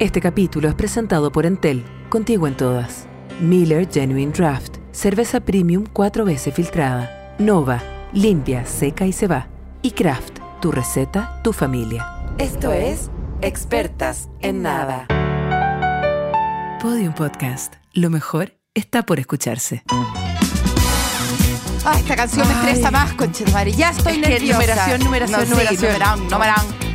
Este capítulo es presentado por Entel, contigo en todas. Miller Genuine Draft, cerveza premium cuatro veces filtrada. Nova, limpia, seca y se va. Y Kraft, tu receta, tu familia. Esto es Expertas en Nada. Podium Podcast. Lo mejor está por escucharse. Ay, esta canción me estresa más, conchetumare. Ya estoy Es que nerviosa. numeración, numeración, no, sí, numeración. numerán,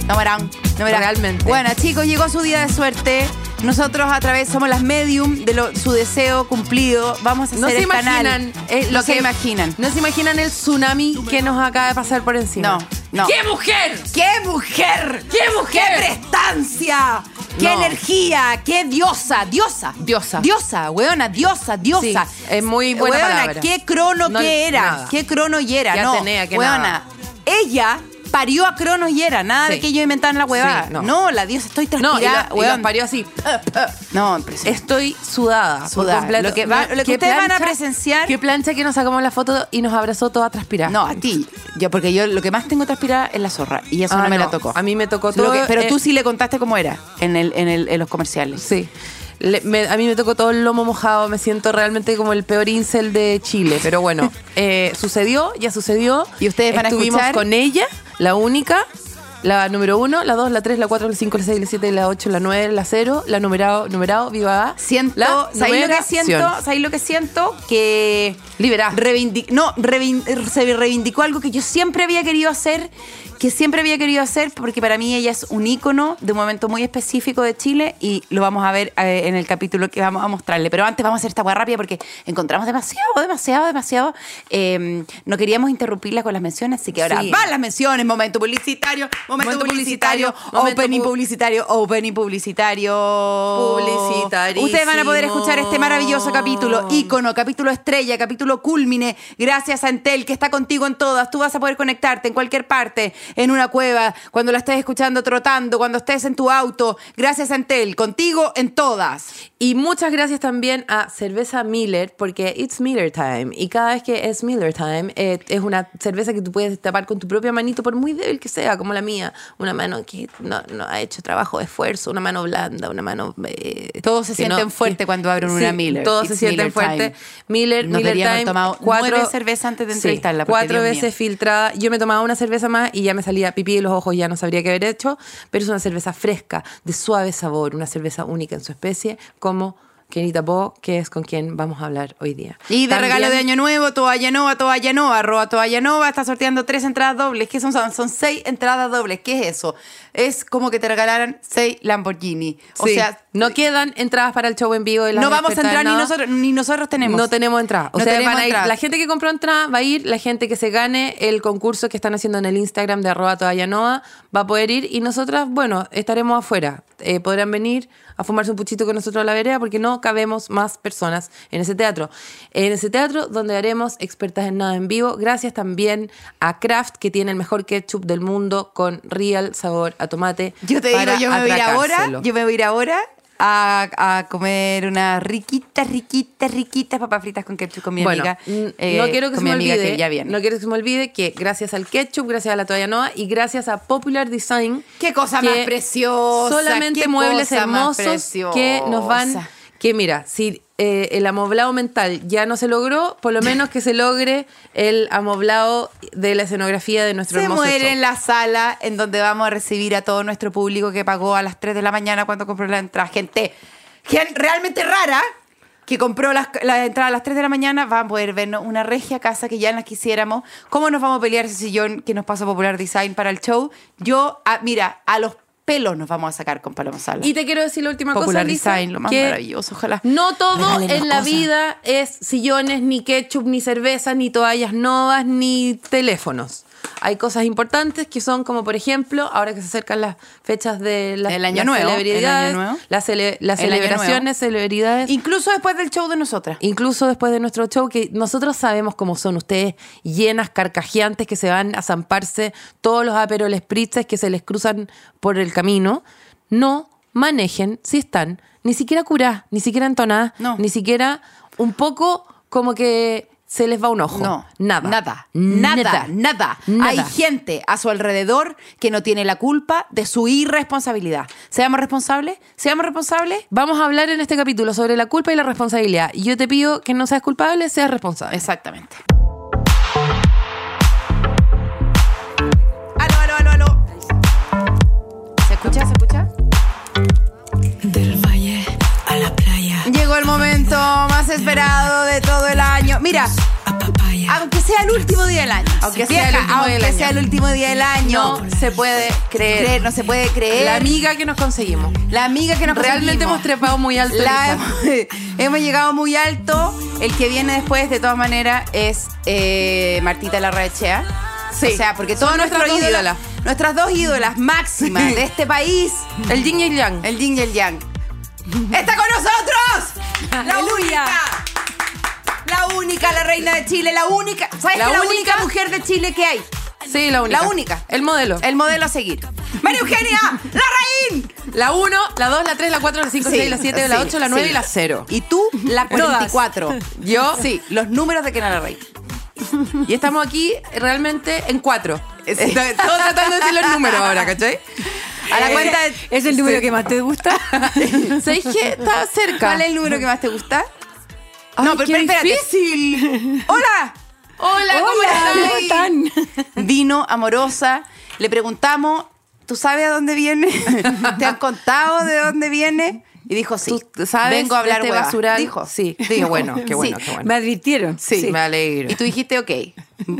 numerán, numerán. Realmente. Bueno, chicos, llegó su día de suerte. Nosotros a través somos las medium de lo- su deseo cumplido. Vamos a hacer No se el canal. eh, lo lo que que imaginan. No se imaginan el tsunami que nos acaba de pasar por encima. No, no. ¡Qué mujer! ¡Qué mujer! ¡Qué mujer! ¡Qué prestancia! ¡Qué No. energía! ¡Qué diosa! ¡Diosa! Diosa. Diosa, weona, diosa, diosa. Sí, es muy buena Weona, palabra. qué crono No, que era. nada. Qué crono y era. No, Atenea, qué weona. nada. Ella parió a Cronos y era. Nada de Sí. que yo inventaban la huevada. Sí, no. no. la diosa, estoy No, y, transpirada. lo- y los parió así. No, impresionante. Estoy sudada. por Sudada. completo. Lo que va- lo que Qué ustedes van a presenciar- Qué plancha que nos sacamos la foto y nos abrazó toda transpirada. No, a ti. Yo, porque yo lo que más tengo transpirada es la zorra. Y eso Ah, no me la no. tocó. A mí me tocó Lo todo, pero eh, tú sí le contaste cómo era en, el, en, el, en los comerciales. Sí. Le- me- a mí me tocó todo el lomo mojado, me siento realmente como el peor incel de Chile, pero bueno, eh, sucedió, ya sucedió. Y ustedes van a Estuvimos escuchar- con ella, la única, la número uno, la dos, la tres, la cuatro, la cinco, la seis, la siete, la ocho, la nueve, la cero, la numerado, numerado, viva. Siento, la ¿sabéis lo que siento? ¿Sabéis lo que siento? Que Liberá. reivindi- no, se reivindicó algo que yo siempre había querido hacer, que siempre había querido hacer, porque para mí ella es un ícono de un momento muy específico de Chile y lo vamos a ver eh, en el capítulo que vamos a mostrarle. Pero antes vamos a hacer esta hueá rápida porque encontramos demasiado, demasiado, demasiado. Eh, no queríamos interrumpirla con las menciones, así que ahora Sí. van las menciones, momento publicitario, momento, Momento publicitario, publicitario, momento opening pu- publicitario, opening publicitario. Publicitarísimo. Ustedes van a poder escuchar este maravilloso capítulo, ícono, capítulo estrella, capítulo culmine, gracias a Entel que está contigo en todas. Tú vas a poder conectarte en cualquier parte, en una cueva, cuando la estés escuchando trotando, cuando estés en tu auto. Gracias a Entel, contigo en todas. Y muchas gracias también a Cerveza Miller, porque it's Miller Time. Y cada vez que es Miller Time, eh, es una cerveza que tú puedes tapar con tu propia manito, por muy débil que sea, como la mía. Una mano que no, no ha hecho trabajo de esfuerzo, una mano blanda, una mano. eh, Todos se sienten no- fuertes cuando abren una Miller. Todos se sienten fuertes. Miller, Nos Miller Time. tomado nueve cervezas antes de entrevistarla, Cuatro Dios mío. veces filtrada. Yo me tomaba una cerveza más y ya me salía pipí de los ojos, ya no sabría qué haber hecho. Pero es una cerveza fresca, de suave sabor, una cerveza única en su especie, como Kenita Po, que es con quien vamos a hablar hoy día. Y de También- regalo de Año Nuevo, Toalla Nova, Toalla Nova, arroba Toalla Nova, está sorteando tres entradas dobles. ¿Qué? Son, son seis entradas dobles. ¿Qué es eso? Es como que te regalaran seis Lamborghini. O Sí, sea, no quedan entradas para el show en vivo. de las no vamos a entrar en ni nada. nosotros, ni nosotros tenemos. No tenemos entrada. O No sea, tenemos van a ir- entrada. la gente que compró entrada va a ir, la gente que se gane el concurso que están haciendo en el Instagram de arroba va a poder ir y nosotras, bueno, estaremos afuera. Eh, podrán venir a fumarse un puchito con nosotros a la vereda porque no cabemos más personas en ese teatro. En ese teatro donde haremos expertas en nada en vivo. Gracias también a Kraft que tiene el mejor ketchup del mundo con real sabor a tomate. Yo te digo, yo me voy a ir ahora, yo me voy a ir ahora a, a comer unas riquitas, riquitas, riquitas papas fritas con ketchup con mi bueno, amiga. eh, no quiero que con se mi me amiga olvide, que ya viene. no quiero que se me olvide que gracias al ketchup, gracias a la toalla Noa y gracias a Popular Design, Qué cosa que más preciosa, solamente muebles hermosos que nos van, que mira, si eh, el amoblado mental ya no se logró, por lo menos que se logre el amoblado de la escenografía de nuestro Se hermoso muere show. en la sala en donde vamos a recibir a todo nuestro público que pagó a las 3 de la mañana cuando compró la entrada. Gente, gen- realmente rara que compró las, la entrada a las 3 de la mañana van a poder vernos una regia casa que ya las quisiéramos. ¿Cómo nos vamos a pelear ese sillón que nos pasa Popular Design para el show? Yo, ah, mira, a los pelos nos vamos a sacar con Paloma Sala. Y te quiero decir la última Popular cosa, Lisa, Design, lo más que maravilloso, ojalá. No todo en la cosas. vida es sillones, ni ketchup, ni cerveza, ni toallas novas, ni teléfonos. Hay cosas importantes que son como, por ejemplo, ahora que se acercan las fechas de las, El año las nuevo, celebridades, el año nuevo. las, cele- las El celebraciones, celebridades. Incluso después del show de nosotras. Incluso después de nuestro show, que nosotros sabemos cómo son ustedes, llenas, carcajeantes, que se van a zamparse todos los aperoles spritzes que se les cruzan por el camino. No manejen si están ni siquiera curadas, ni siquiera entonadas, No. ni siquiera un poco como que se les va un ojo. No, nada. Nada, nada, nada, Nada. Hay gente a su alrededor que no tiene la culpa de su irresponsabilidad. Seamos responsables, seamos responsables. Vamos a hablar en este capítulo sobre la culpa y la responsabilidad. Y yo te pido que no seas culpable, seas responsable. Exactamente. Llegó el momento más esperado de todo el año. Mira, aunque sea el último día del año, Aunque sea el último aunque del año. sea el último día del año, No se puede creer. creer, no se puede creer. La amiga que nos conseguimos. La amiga que nos Realmente conseguimos. hemos trepado muy alto. La hemos, hemos llegado muy alto. El que viene después, de todas maneras, es eh, Martita Larraechea. Sí. O sea, porque todas nuestras nuestras dos ídolas, nuestras dos ídolas máximas de este país, El yin y el yang. el Yin y el Yang, está con nosotros. La Aleluya. única. La única, la reina de Chile, la única. ¿Sabes La que la única- única mujer de Chile que hay? Sí, la única. La única. El modelo. El modelo a seguir. María Eugenia Larraín. La 1, la 2, la 3, la 4, la 5, la 6, la 7, la sí, 8, la 9 sí. y la 0. Y tú, la Todas. 44. Yo, Sí, los números de Kenana Larraín. Y estamos aquí realmente en 4. Estoy todo tratando de decir los números ahora, ¿cachai? A la cuenta de... ¿Es el número que más te gusta? ¿Sabéis que está cerca? ¿Cuál es el número que más te gusta? Ay, no, pero qué espérate. difícil. ¡Hola! Hola, ¿cómo Hola, están? Vino amorosa. Le preguntamos, ¿tú sabes a dónde viene? ¿Te han contado de dónde viene? Y dijo, sí. ¿Tú sabes Vengo a hablar de este basural? Dijo. Sí, qué Dijo. bueno, qué bueno, Sí. qué bueno. Me advirtieron. Sí, me alegro. Y tú dijiste, ok,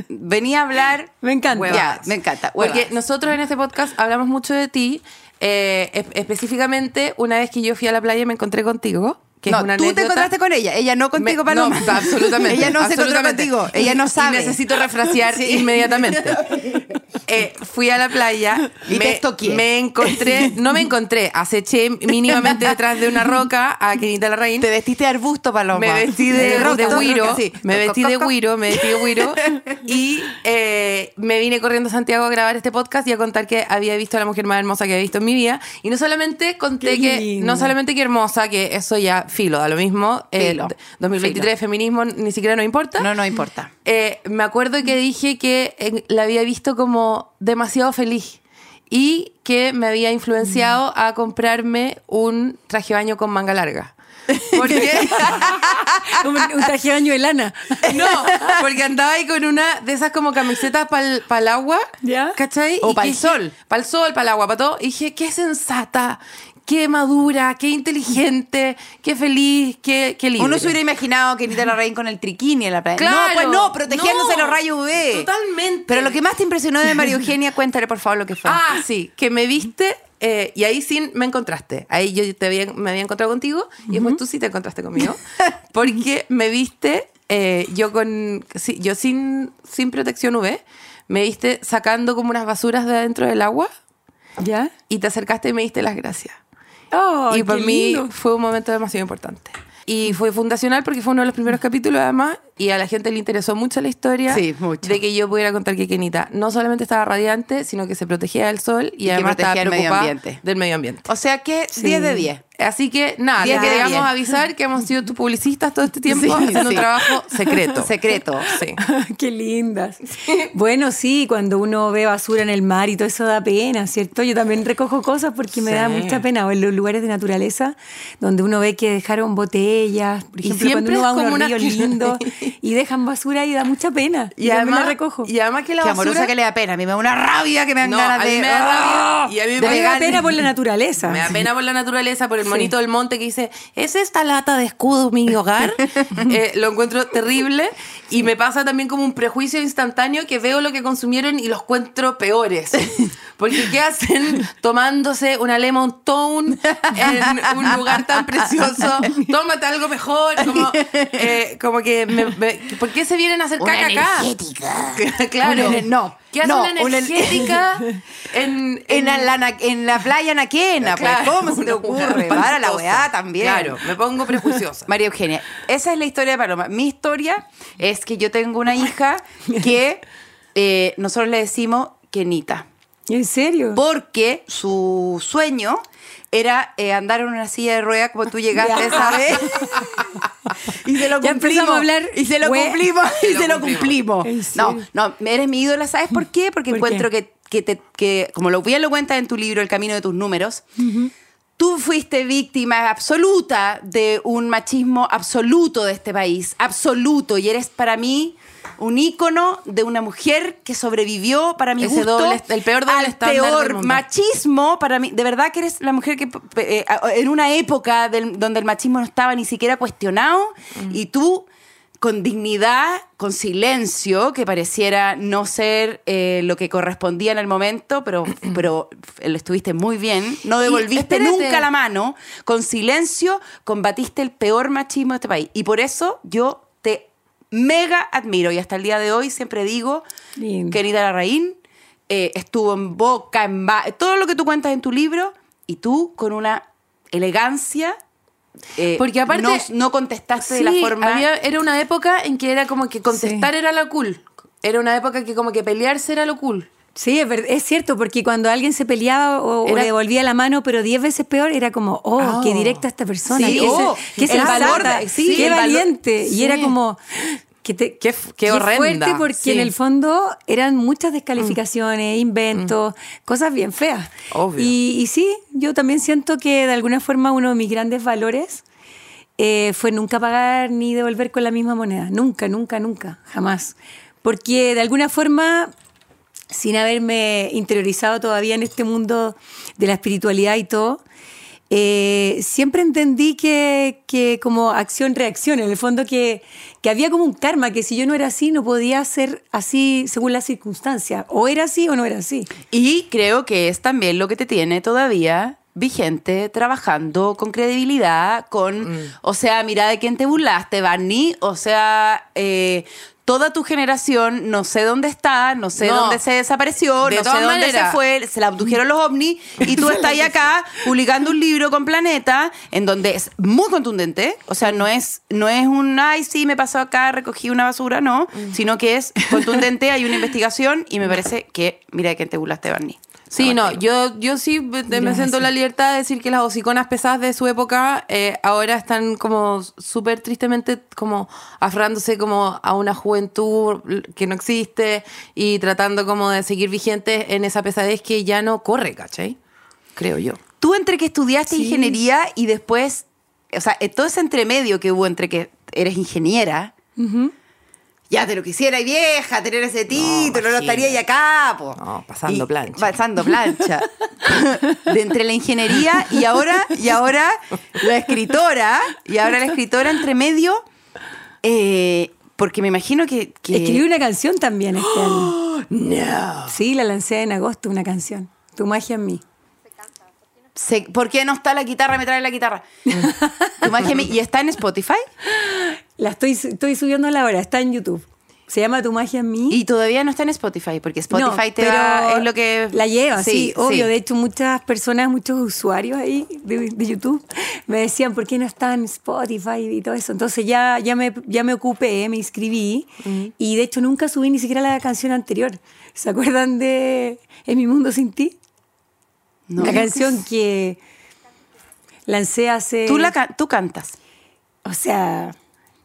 venía a hablar... Me encanta. Ya, me encanta. Porque nosotros en este podcast hablamos mucho de ti. eh, es- específicamente, una vez que yo fui a la playa y me encontré contigo. Que no, es una tú te anécdota. encontraste con ella, ella no contigo, Me- Paloma. No, absolutamente. ella no se encontró contigo, ella no Y sabe. necesito refrasear Sí. inmediatamente. Eh, fui a la playa Y me, encontré, no me encontré, aceché mínimamente detrás de una roca a Kenita Larraín. Te vestiste de arbusto, Paloma. Me vestí de, roca, de sí. me vestí de güiro, me vestí de güiro y eh, me vine corriendo a Santiago a grabar este podcast y a contar que había visto a la mujer más hermosa que había visto en mi vida y no solamente conté que no solamente que hermosa, que eso ya filo, da lo mismo, eh, Filo, 2023 filo. feminismo ni siquiera nos importa. No, no importa. Eh, me acuerdo que dije que la había visto como demasiado feliz y que me había influenciado a comprarme un traje de baño con manga larga. Porque Un, un traje de baño de lana. no, porque andaba ahí con una de esas como camisetas para el agua, ¿Ya? ¿cachai? O que dije- sol. Pa'l sol, para el agua, para todo. Y dije, qué sensata, qué madura, qué inteligente, qué feliz, qué, qué libre. Uno se hubiera imaginado que Anita Larraín con el triquini en la playa. Claro. No, pues no, protegiéndose No, los rayos UV. totalmente. Pero lo que más te impresionó de María Eugenia, cuéntale por favor lo que fue. Ah, sí, que me viste eh, y ahí sí me encontraste. Ahí yo te había, me había encontrado contigo y después tú sí te encontraste conmigo. Porque me viste, eh, yo con sí, yo sin, sin protección UV, me viste sacando como unas basuras de adentro del agua ¿Ya? y te acercaste y me diste las gracias. Oh, y para mí fue un momento demasiado importante. Y fue fundacional porque fue uno de los primeros capítulos además y a la gente le interesó mucho la historia Sí, mucho. de que yo pudiera contar que Kenita no solamente estaba radiante, sino que se protegía del sol y, Y que además estaba medio preocupada ambiente. del medio ambiente. O sea que 10 de 10. Así que nada, de queríamos avisar que hemos sido tus publicistas todo este tiempo Sí, haciendo sí. un trabajo secreto. Secreto. Sí. Qué lindas. Bueno, sí, cuando uno ve basura en el mar y todo eso da pena, ¿cierto? Yo también recojo cosas porque me Sí. da mucha pena. O en los lugares de naturaleza donde uno ve que dejaron botellas, por Y ejemplo, cuando uno va a una- ríos lindos y dejan basura y da mucha pena. Y también además, la recojo. y además que la Qué basura... amorosa que le da pena. A mí me da una rabia que me dan No, ganas a mí de. me da ¡Ah! rabia y a mí me me da pena por la naturaleza. Me da pena por la naturaleza, por el monito del monte que dice, ¿es esta lata de escudo mi hogar? Eh, lo encuentro terrible y me pasa también como un prejuicio instantáneo que veo lo que consumieron y los encuentro peores. Porque ¿qué hacen tomándose una lemon tone en un lugar tan precioso? Tómate algo mejor. Como, eh, como que, me- ¿por qué se vienen a hacer caca acá? claro. Una- no, ¿Qué hace no, una una- energética en, En, la, en la playa naquena, pues, ¿cómo se te ocurre? Para la weá también. Claro, me pongo prejuiciosa. María Eugenia, esa es la historia de Paloma. Mi historia es que yo tengo una hija que eh, nosotros le decimos Kenita. ¿En serio? Porque su sueño era eh, andar en una silla de ruedas como tú llegaste vez. y se lo Ya cumplimos. empezamos a hablar, y se lo cumplimos. Y se lo cumplimos. ¿En No, no, eres mi ídola, ¿sabes por qué? Porque ¿Por encuentro qué? que, que, te- que, como lo bien lo cuentas en tu libro, El camino de tus números, Tú fuiste víctima absoluta de un machismo absoluto de este país, absoluto, y eres para mí un ícono de una mujer que sobrevivió para mi Ese gusto doble- el peor doble al estándar del peor mundo. machismo para mí. De verdad que eres la mujer que eh, en una época del- donde el machismo no estaba ni siquiera cuestionado Mm. y tú con dignidad, con silencio, que pareciera no ser eh, lo que correspondía en el momento, pero, pero lo estuviste muy bien. No devolviste nunca la mano. Con silencio combatiste el peor machismo de este país. Y por eso yo mega admiro. Y hasta el día de hoy siempre digo, querida Larraín, eh, estuvo en boca, en ba- todo lo que tú cuentas en tu libro, y tú con una elegancia. eh, Porque aparte- no, no contestaste de la forma. había- era una época en que era como que contestar era lo cool. Era una época que como que pelearse era lo cool. Sí, es, cierto, porque cuando alguien se peleaba o, le devolvía la mano, pero diez veces peor, era como, oh, Oh. qué directa esta persona, Sí, qué, oh, qué el sensata, valor sí, qué valor- valiente. sí. Y era como, que te, Qué qué horrenda, fuerte, porque sí. en el fondo eran muchas descalificaciones, inventos, cosas bien feas. Obvio. Y, y sí, yo también siento que de alguna forma uno de mis grandes valores eh, fue nunca pagar ni devolver con la misma moneda. Nunca, nunca, nunca, jamás. Porque de alguna forma, sin haberme interiorizado todavía en este mundo de la espiritualidad y todo, eh, siempre entendí que, que como acción-reacción, en el fondo que, que había como un karma, que si yo no era así, no podía ser así según las circunstancias. O era así o no era así. Y creo que es también lo que te tiene todavía vigente, trabajando con credibilidad, con, o sea, mira de quién te burlaste, Barney, o sea, eh, toda tu generación, no sé dónde está, no sé No. dónde se desapareció, De no sé dónde maneras. se fue, se la abdujeron los ovnis, y tú estás ahí acá publicando un libro con Planeta, en donde es muy contundente, o sea, no es, no es un, ay, sí, me pasó acá, recogí una basura, no, sino que es contundente, hay una investigación, y me parece que, mira de quién te burlaste, Barney. Sí, no, yo, yo sí me siento la libertad de decir que las hociconas pesadas de su época eh, ahora están como súper tristemente como aferrándose como a una juventud que no existe y tratando como de seguir vigentes en esa pesadez que ya no corre, ¿cachai? Creo yo. Tú entre que estudiaste ingeniería y después, o sea, eh, todo ese entremedio que hubo entre que eres ingeniera, ya te lo quisiera vieja, tener ese título, no, imagínate. estaría ahí acá, po. No, pasando plancha. Pasando plancha. de entre la ingeniería y ahora, y ahora la escritora, y ahora la escritora entre medio, eh, porque me imagino que... que Escribí una canción también este año. No. Sí, la lancé en agosto, una canción. Tu magia en mí. Se- ¿Por qué no está la guitarra? Me trae la guitarra. Tu. ¿Y está en Spotify? La estoy, estoy subiendo ahora, está en YouTube. Se llama Tu magia en mí. Y todavía no está en Spotify, porque Spotify No, te es lo que... La lleva, sí, obvio. sí. De hecho, muchas personas, muchos usuarios ahí de, de YouTube me decían, ¿por qué no está en Spotify y todo eso? Entonces ya, ya, me, ya me ocupé, me inscribí. Y de hecho, nunca subí ni siquiera la canción anterior. ¿Se acuerdan de En mi mundo sin ti? No. La canción que lancé hace... Tú, la, ca- tú cantas. O sea,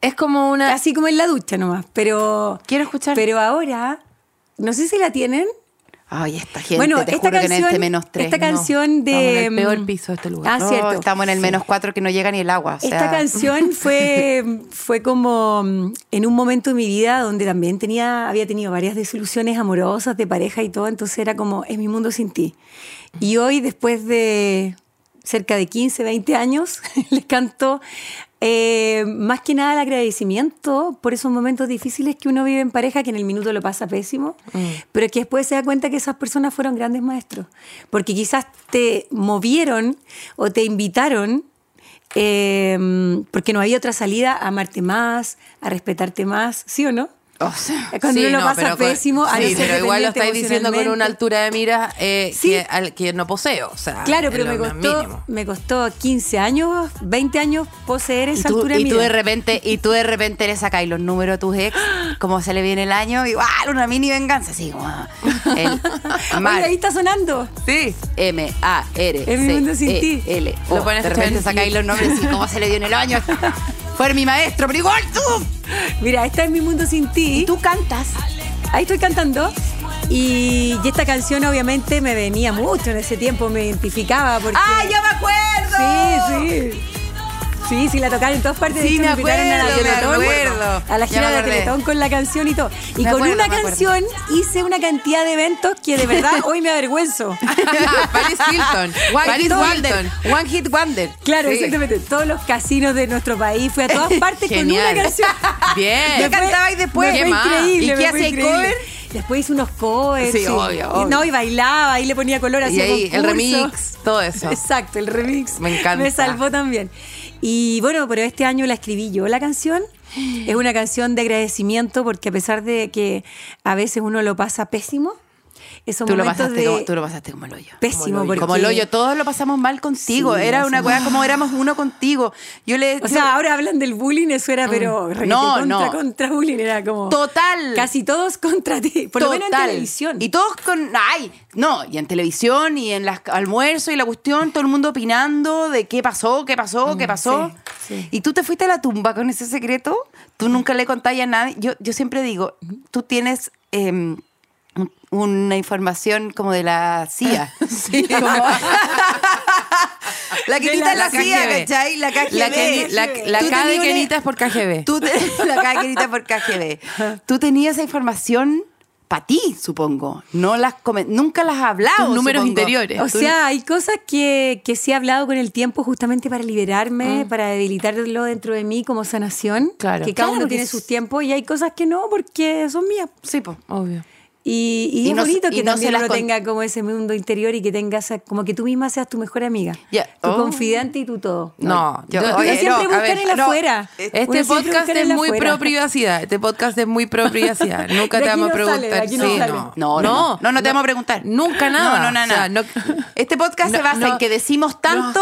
Es como una... casi como en la ducha nomás. Pero... Quiero escuchar. Pero ahora, no sé si la tienen. Ay, esta gente, bueno, te esta juro que en canción, este menos tres. esta no. canción de Estamos en el peor piso de este lugar. Ah, No, cierto. Estamos en el menos cuatro que no llega ni el agua. o sea. Esta canción fue, fue como mm, en un momento de mi vida donde también tenía, había tenido varias desilusiones amorosas de pareja y todo, entonces era como, es mi mundo sin ti. Y hoy, después de cerca de 15, 20 años, les canto eh, más que nada el agradecimiento por esos momentos difíciles que uno vive en pareja, que en el minuto lo pasa pésimo, pero que después se da cuenta que esas personas fueron grandes maestros, porque quizás te movieron o te invitaron eh, porque no había otra salida a amarte más, a respetarte más, ¿sí o no? O sea, Cuando Sí, uno lo pasa pero con- pésimo, a sí, pero igual lo estáis diciendo con una altura de miras eh, Sí. que, al- que no poseo. O sea, Claro, pero me costó, me costó 15 años, 20 años poseer y esa tú, altura de y tú de mira. repente y tú de repente le sacáis los números a tus ex como se le viene el año igual una mini venganza así como Oye, ahí está sonando. Sí. M A R C. E L Lo pones de repente sacáis los nombres y cómo se le dio en el año fue mi maestro pero igual tú Mira, esta es mi mundo sin ti. y tú cantas Ahí estoy cantando. Y, y esta canción obviamente me venía mucho en ese tiempo, me identificaba porque... ¡Ah, yo me acuerdo! Sí, sí. Sí, sí, la tocaron en todas partes. Sí, de hecho, me invitaron a la acuerdo, me Teletón, acuerdo. A la gira me de. Teletón con la canción y todo. Y Me con acuerdo, una me acuerdo. canción hice una cantidad de eventos que de verdad hoy me avergüenzo. Paris Hilton. One Paris Hit. Wonder One Hit Wonder Claro, Sí. exactamente. Todos los casinos de nuestro país. Fui a todas partes con una canción. Bien. ¿Qué cantabais después? Me ¿Qué increíble. ¿Y me qué cover? Después hice unos covers. Sí, obvio, obvio. No, y bailaba, ahí le ponía color, Y hacía ahí el remix, todo eso. Exacto, el remix. Me encanta. Me salvó también. Y bueno, pero este año la escribí yo la canción. Es una canción de agradecimiento porque a pesar de que a veces uno lo pasa pésimo, esos Tú lo, momentos pasaste de como, tú lo pasaste como el hoyo. pésimo porque Como el hoyo, todos lo pasamos mal contigo. Sí, Era una weá como éramos uno contigo. Yo le O sea, ahora hablan del bullying, eso era, pero Mm. No, contra, no. contra bullying, era como. Total. Casi todos contra ti, por lo menos en televisión. Y todos con. ¡Ay! No, y en televisión y en las almuerzos y la cuestión, todo el mundo opinando de qué pasó, qué pasó, qué pasó. Mm, sí, sí. Y tú te fuiste a la tumba con ese secreto. Tú nunca le contáis a nadie. Yo, yo siempre digo, tú tienes. em, una información como de la CIA. Como- la que De la- la, la CIA, KGB. ¿cachai? La KGB. La, que, la, la K de Kenita es por KGB. Tú te- la cada querida por KGB. Tú tenías esa información para ti, supongo. No las comen- nunca las has hablado. Tus números supongo. interiores. O sea, hay cosas que, que sí he hablado con el tiempo justamente para Mm. liberarme, para debilitarlo dentro de mí como sanación. Claro. Que cada Claro, uno tiene es- sus tiempos y hay cosas que no porque son mías. Sí, po. Obvio. Y, y Y es no bonito que no también uno con- tenga como ese mundo interior y que tengas como que tú misma seas tu mejor amiga. Ya. Tu Oh. confidente y tu todo. No, yo- oye, Uno siempre no, busca a ver, en el no, afuera. Este podcast es muy pro privacidad. Este podcast es muy pro privacidad. Nunca De te vamos a no sale, preguntar. no Sí, sale. no. No, no, no, no, no te vamos a preguntar. Nunca nada. No, no, no, O sea, no. no- Este podcast se No, basa no. en que decimos tanto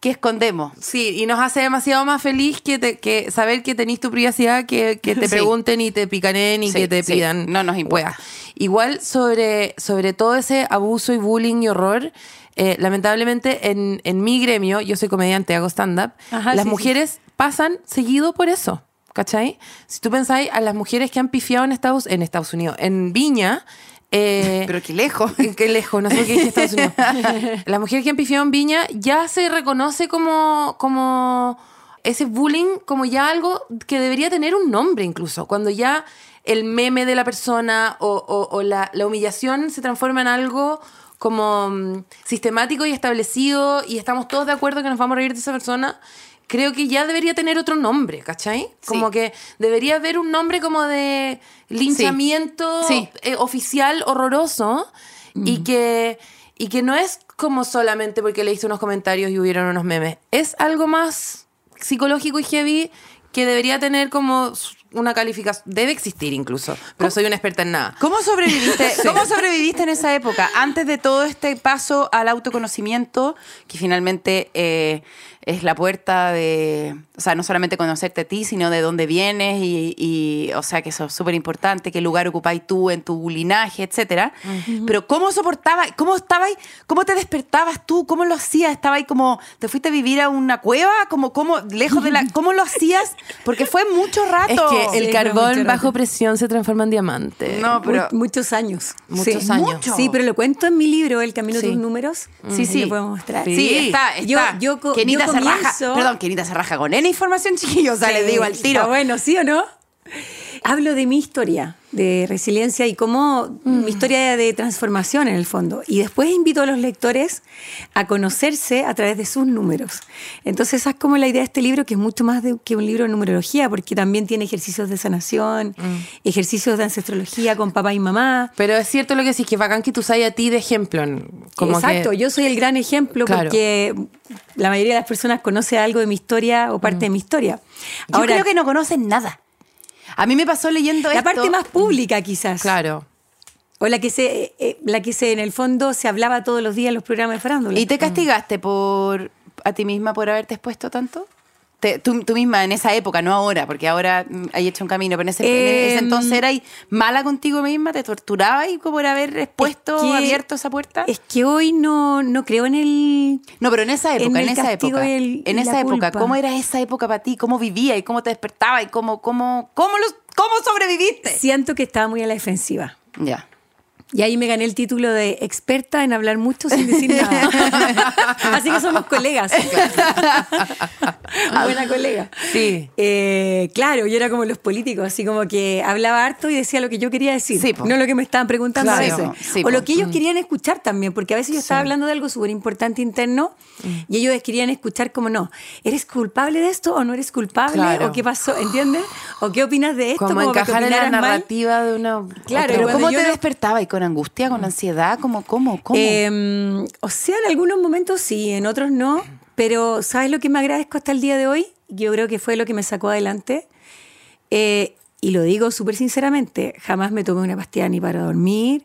que escondemos. Sí, y nos hace demasiado más feliz que, te- que saber que tenés tu privacidad, que, que te Sí. pregunten y te picanen y Sí, que te sí. pidan. No nos importa. Igual sobre, sobre todo ese abuso y bullying y horror, eh, lamentablemente en, en mi gremio, yo soy comediante, hago stand-up, las sí, mujeres pasan seguido por eso. ¿Cachai? Si tú pensáis a las mujeres que han pifiado en Estados, en Estados Unidos, en Viña, eh, Pero qué lejos. Qué lejos, no sé qué dije Estados Unidos. La mujer que pifiado en Viña ya se reconoce como, como ese bullying, como ya algo que debería tener un nombre incluso. Cuando ya el meme de la persona o, o- o la, la humillación se transforma en algo como mm, sistemático y establecido y estamos todos de acuerdo que nos vamos a reír de esa persona. Creo que ya debería tener otro nombre, ¿cachai? Como que debería haber un nombre como de linchamiento Sí. eh, oficial horroroso y que y que no es como solamente porque leíste unos comentarios y hubieron unos memes. Es algo más psicológico y heavy que debería tener como una calificación. Debe existir incluso, pero soy una experta en nada. ¿Cómo sobreviviste? ¿Cómo sobreviviste en esa época? Antes de todo este paso al autoconocimiento, que finalmente eh, es la puerta de, o sea, no solamente conocerte a ti, sino de dónde vienes y, y, o sea, que eso es súper importante, qué lugar ocupáis tú en tu linaje, etcétera. Pero ¿cómo soportabas? ¿Cómo estabas? ¿Cómo te despertabas tú? ¿Cómo lo hacías? ¿Estabas ahí como, te fuiste a vivir a una cueva? ¿Cómo, cómo, lejos de la, cómo lo hacías? Porque fue mucho rato. Es que el Sí, carbón bajo presión se transforma en diamante. No, pero... Mu- muchos años. Muchos Sí. años. Mucho. Sí, pero lo cuento en mi libro, El Camino Sí. de tus números. Sí, sí. Lo podemos mostrar. Sí, Sí. está, está. Yo- Se raja. Perdón, Kenita se raja con N información, chiquillos. O sea, les digo al tiro. Está bueno, ¿sí o no? Hablo de mi historia de resiliencia y cómo Mm. mi historia de transformación en el fondo. Y después invito a los lectores a conocerse a través de sus números. Entonces esa es como la idea de este libro, que es mucho más de, que un libro de numerología, porque también tiene ejercicios de sanación, Mm. ejercicios de ancestrología con papá y mamá. Pero es cierto lo que decís, que bacán que tú sabes a ti de ejemplo. Como Exacto, que- yo soy el gran ejemplo Claro. porque la mayoría de las personas conoce algo de mi historia o parte de mi historia. Yo creo que no conocen nada. A mí me pasó leyendo La esto. parte más pública, quizás. Claro. O la que se, eh, la que se, en el fondo, se hablaba todos los días en los programas de farándula. ¿Y te castigaste por a ti misma por haberte expuesto tanto? Te- tú, tú misma en esa época, no ahora, porque ahora mm, hay hecho un camino, pero en ese, en ese Em, entonces eras mala contigo misma, te torturabas y por haber expuesto, Es que- abierto esa puerta. Es que hoy no, no creo en el... No, pero en esa época, en, en esa época, el- en esa época, culpa. ¿cómo era esa época para ti? ¿Cómo vivías y cómo te despertabas y cómo, cómo, cómo, los, cómo sobreviviste? Siento que estaba muy a la defensiva. Ya. Y ahí me gané el título de experta en hablar mucho sin decir nada. Así que somos colegas. Buena colega. Sí. Eh, claro, yo era como los políticos, así como que hablaba harto y decía lo que yo quería decir, Sí, no lo que me estaban preguntando Claro, a veces. sí, o lo que ellos querían escuchar también, porque a veces yo estaba hablando de algo súper importante interno y ellos querían escuchar como no, ¿eres culpable de esto o no eres culpable? Claro. ¿O qué pasó? ¿Entiendes? ¿O qué opinas de esto? Como que encajar en la mal. narrativa de una. Claro, Pero ¿cómo te despertabas? ¿Y con angustia, con ansiedad? ¿Cómo, cómo, cómo? Eh, o sea, en algunos momentos sí, en otros no. Pero ¿sabes lo que me agradezco hasta el día de hoy? Yo creo que fue lo que me sacó adelante. Eh, y lo digo súper sinceramente, jamás me tomé una pastilla ni para dormir,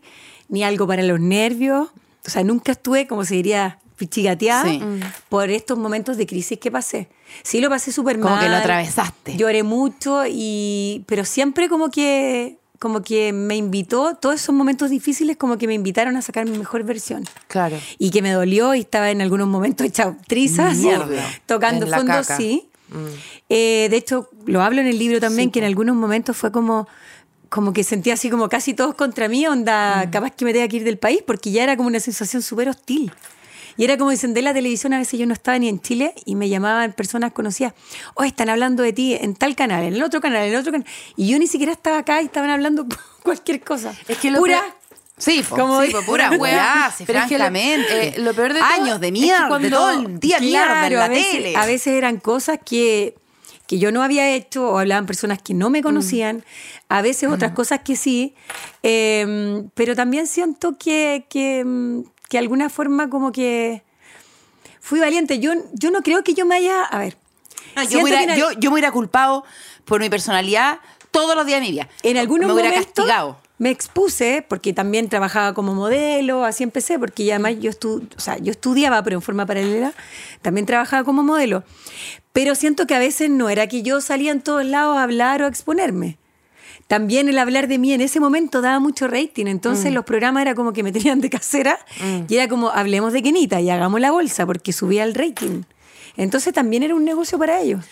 ni algo para los nervios. O sea, nunca estuve, como se diría, pichigateada Sí. por estos momentos de crisis que pasé. Sí lo pasé súper mal. Como que lo atravesaste. Lloré mucho, y, pero siempre como que, como que me invitó, todos esos momentos difíciles como que me invitaron a sacar mi mejor versión Claro. y que me dolió y estaba en algunos momentos hecha trizas, tocando fondo, caca. sí. Eh, de hecho, lo hablo en el libro también, que en algunos momentos fue como, como que sentía así como casi todos contra mí, onda, capaz que me tenga que ir del país, porque ya era como una sensación súper hostil. Y era como encender la televisión, a veces yo no estaba ni en Chile y me llamaban personas conocidas, oh, están hablando de ti en tal canal, en el otro canal, en el otro canal. Y yo ni siquiera estaba acá y estaban hablando cualquier cosa. Es que lo Pura, Sí, po, Como- sí, po, pura weá, sí, Pero es que lo- francamente. eh, lo peor de todo Años de es que mierda, cuando- de todo el día mierda en la a veces, tele. A veces eran cosas que, que yo no había hecho o hablaban personas que no me conocían, a veces otras cosas que sí, eh, pero también siento que, que, mm, que de alguna forma como que fui valiente. Yo, yo no creo que yo me haya... A ver. No, yo, hubiera, en- yo, yo me hubiera culpado por mi personalidad todos los días de mi vida. En algunos me hubiera momentos castigado. me expuse porque también trabajaba como modelo, así empecé, porque ya además yo, estu o sea, yo estudiaba, pero en forma paralela, también trabajaba como modelo. Pero siento que a veces no era que yo salía en todos lados a hablar o a exponerme. También el hablar de mí en ese momento daba mucho rating, entonces Mm. los programas era como que me tenían de casera y era como hablemos de Kenita y hagamos la bolsa porque subía el rating. Entonces también era un negocio para ellos.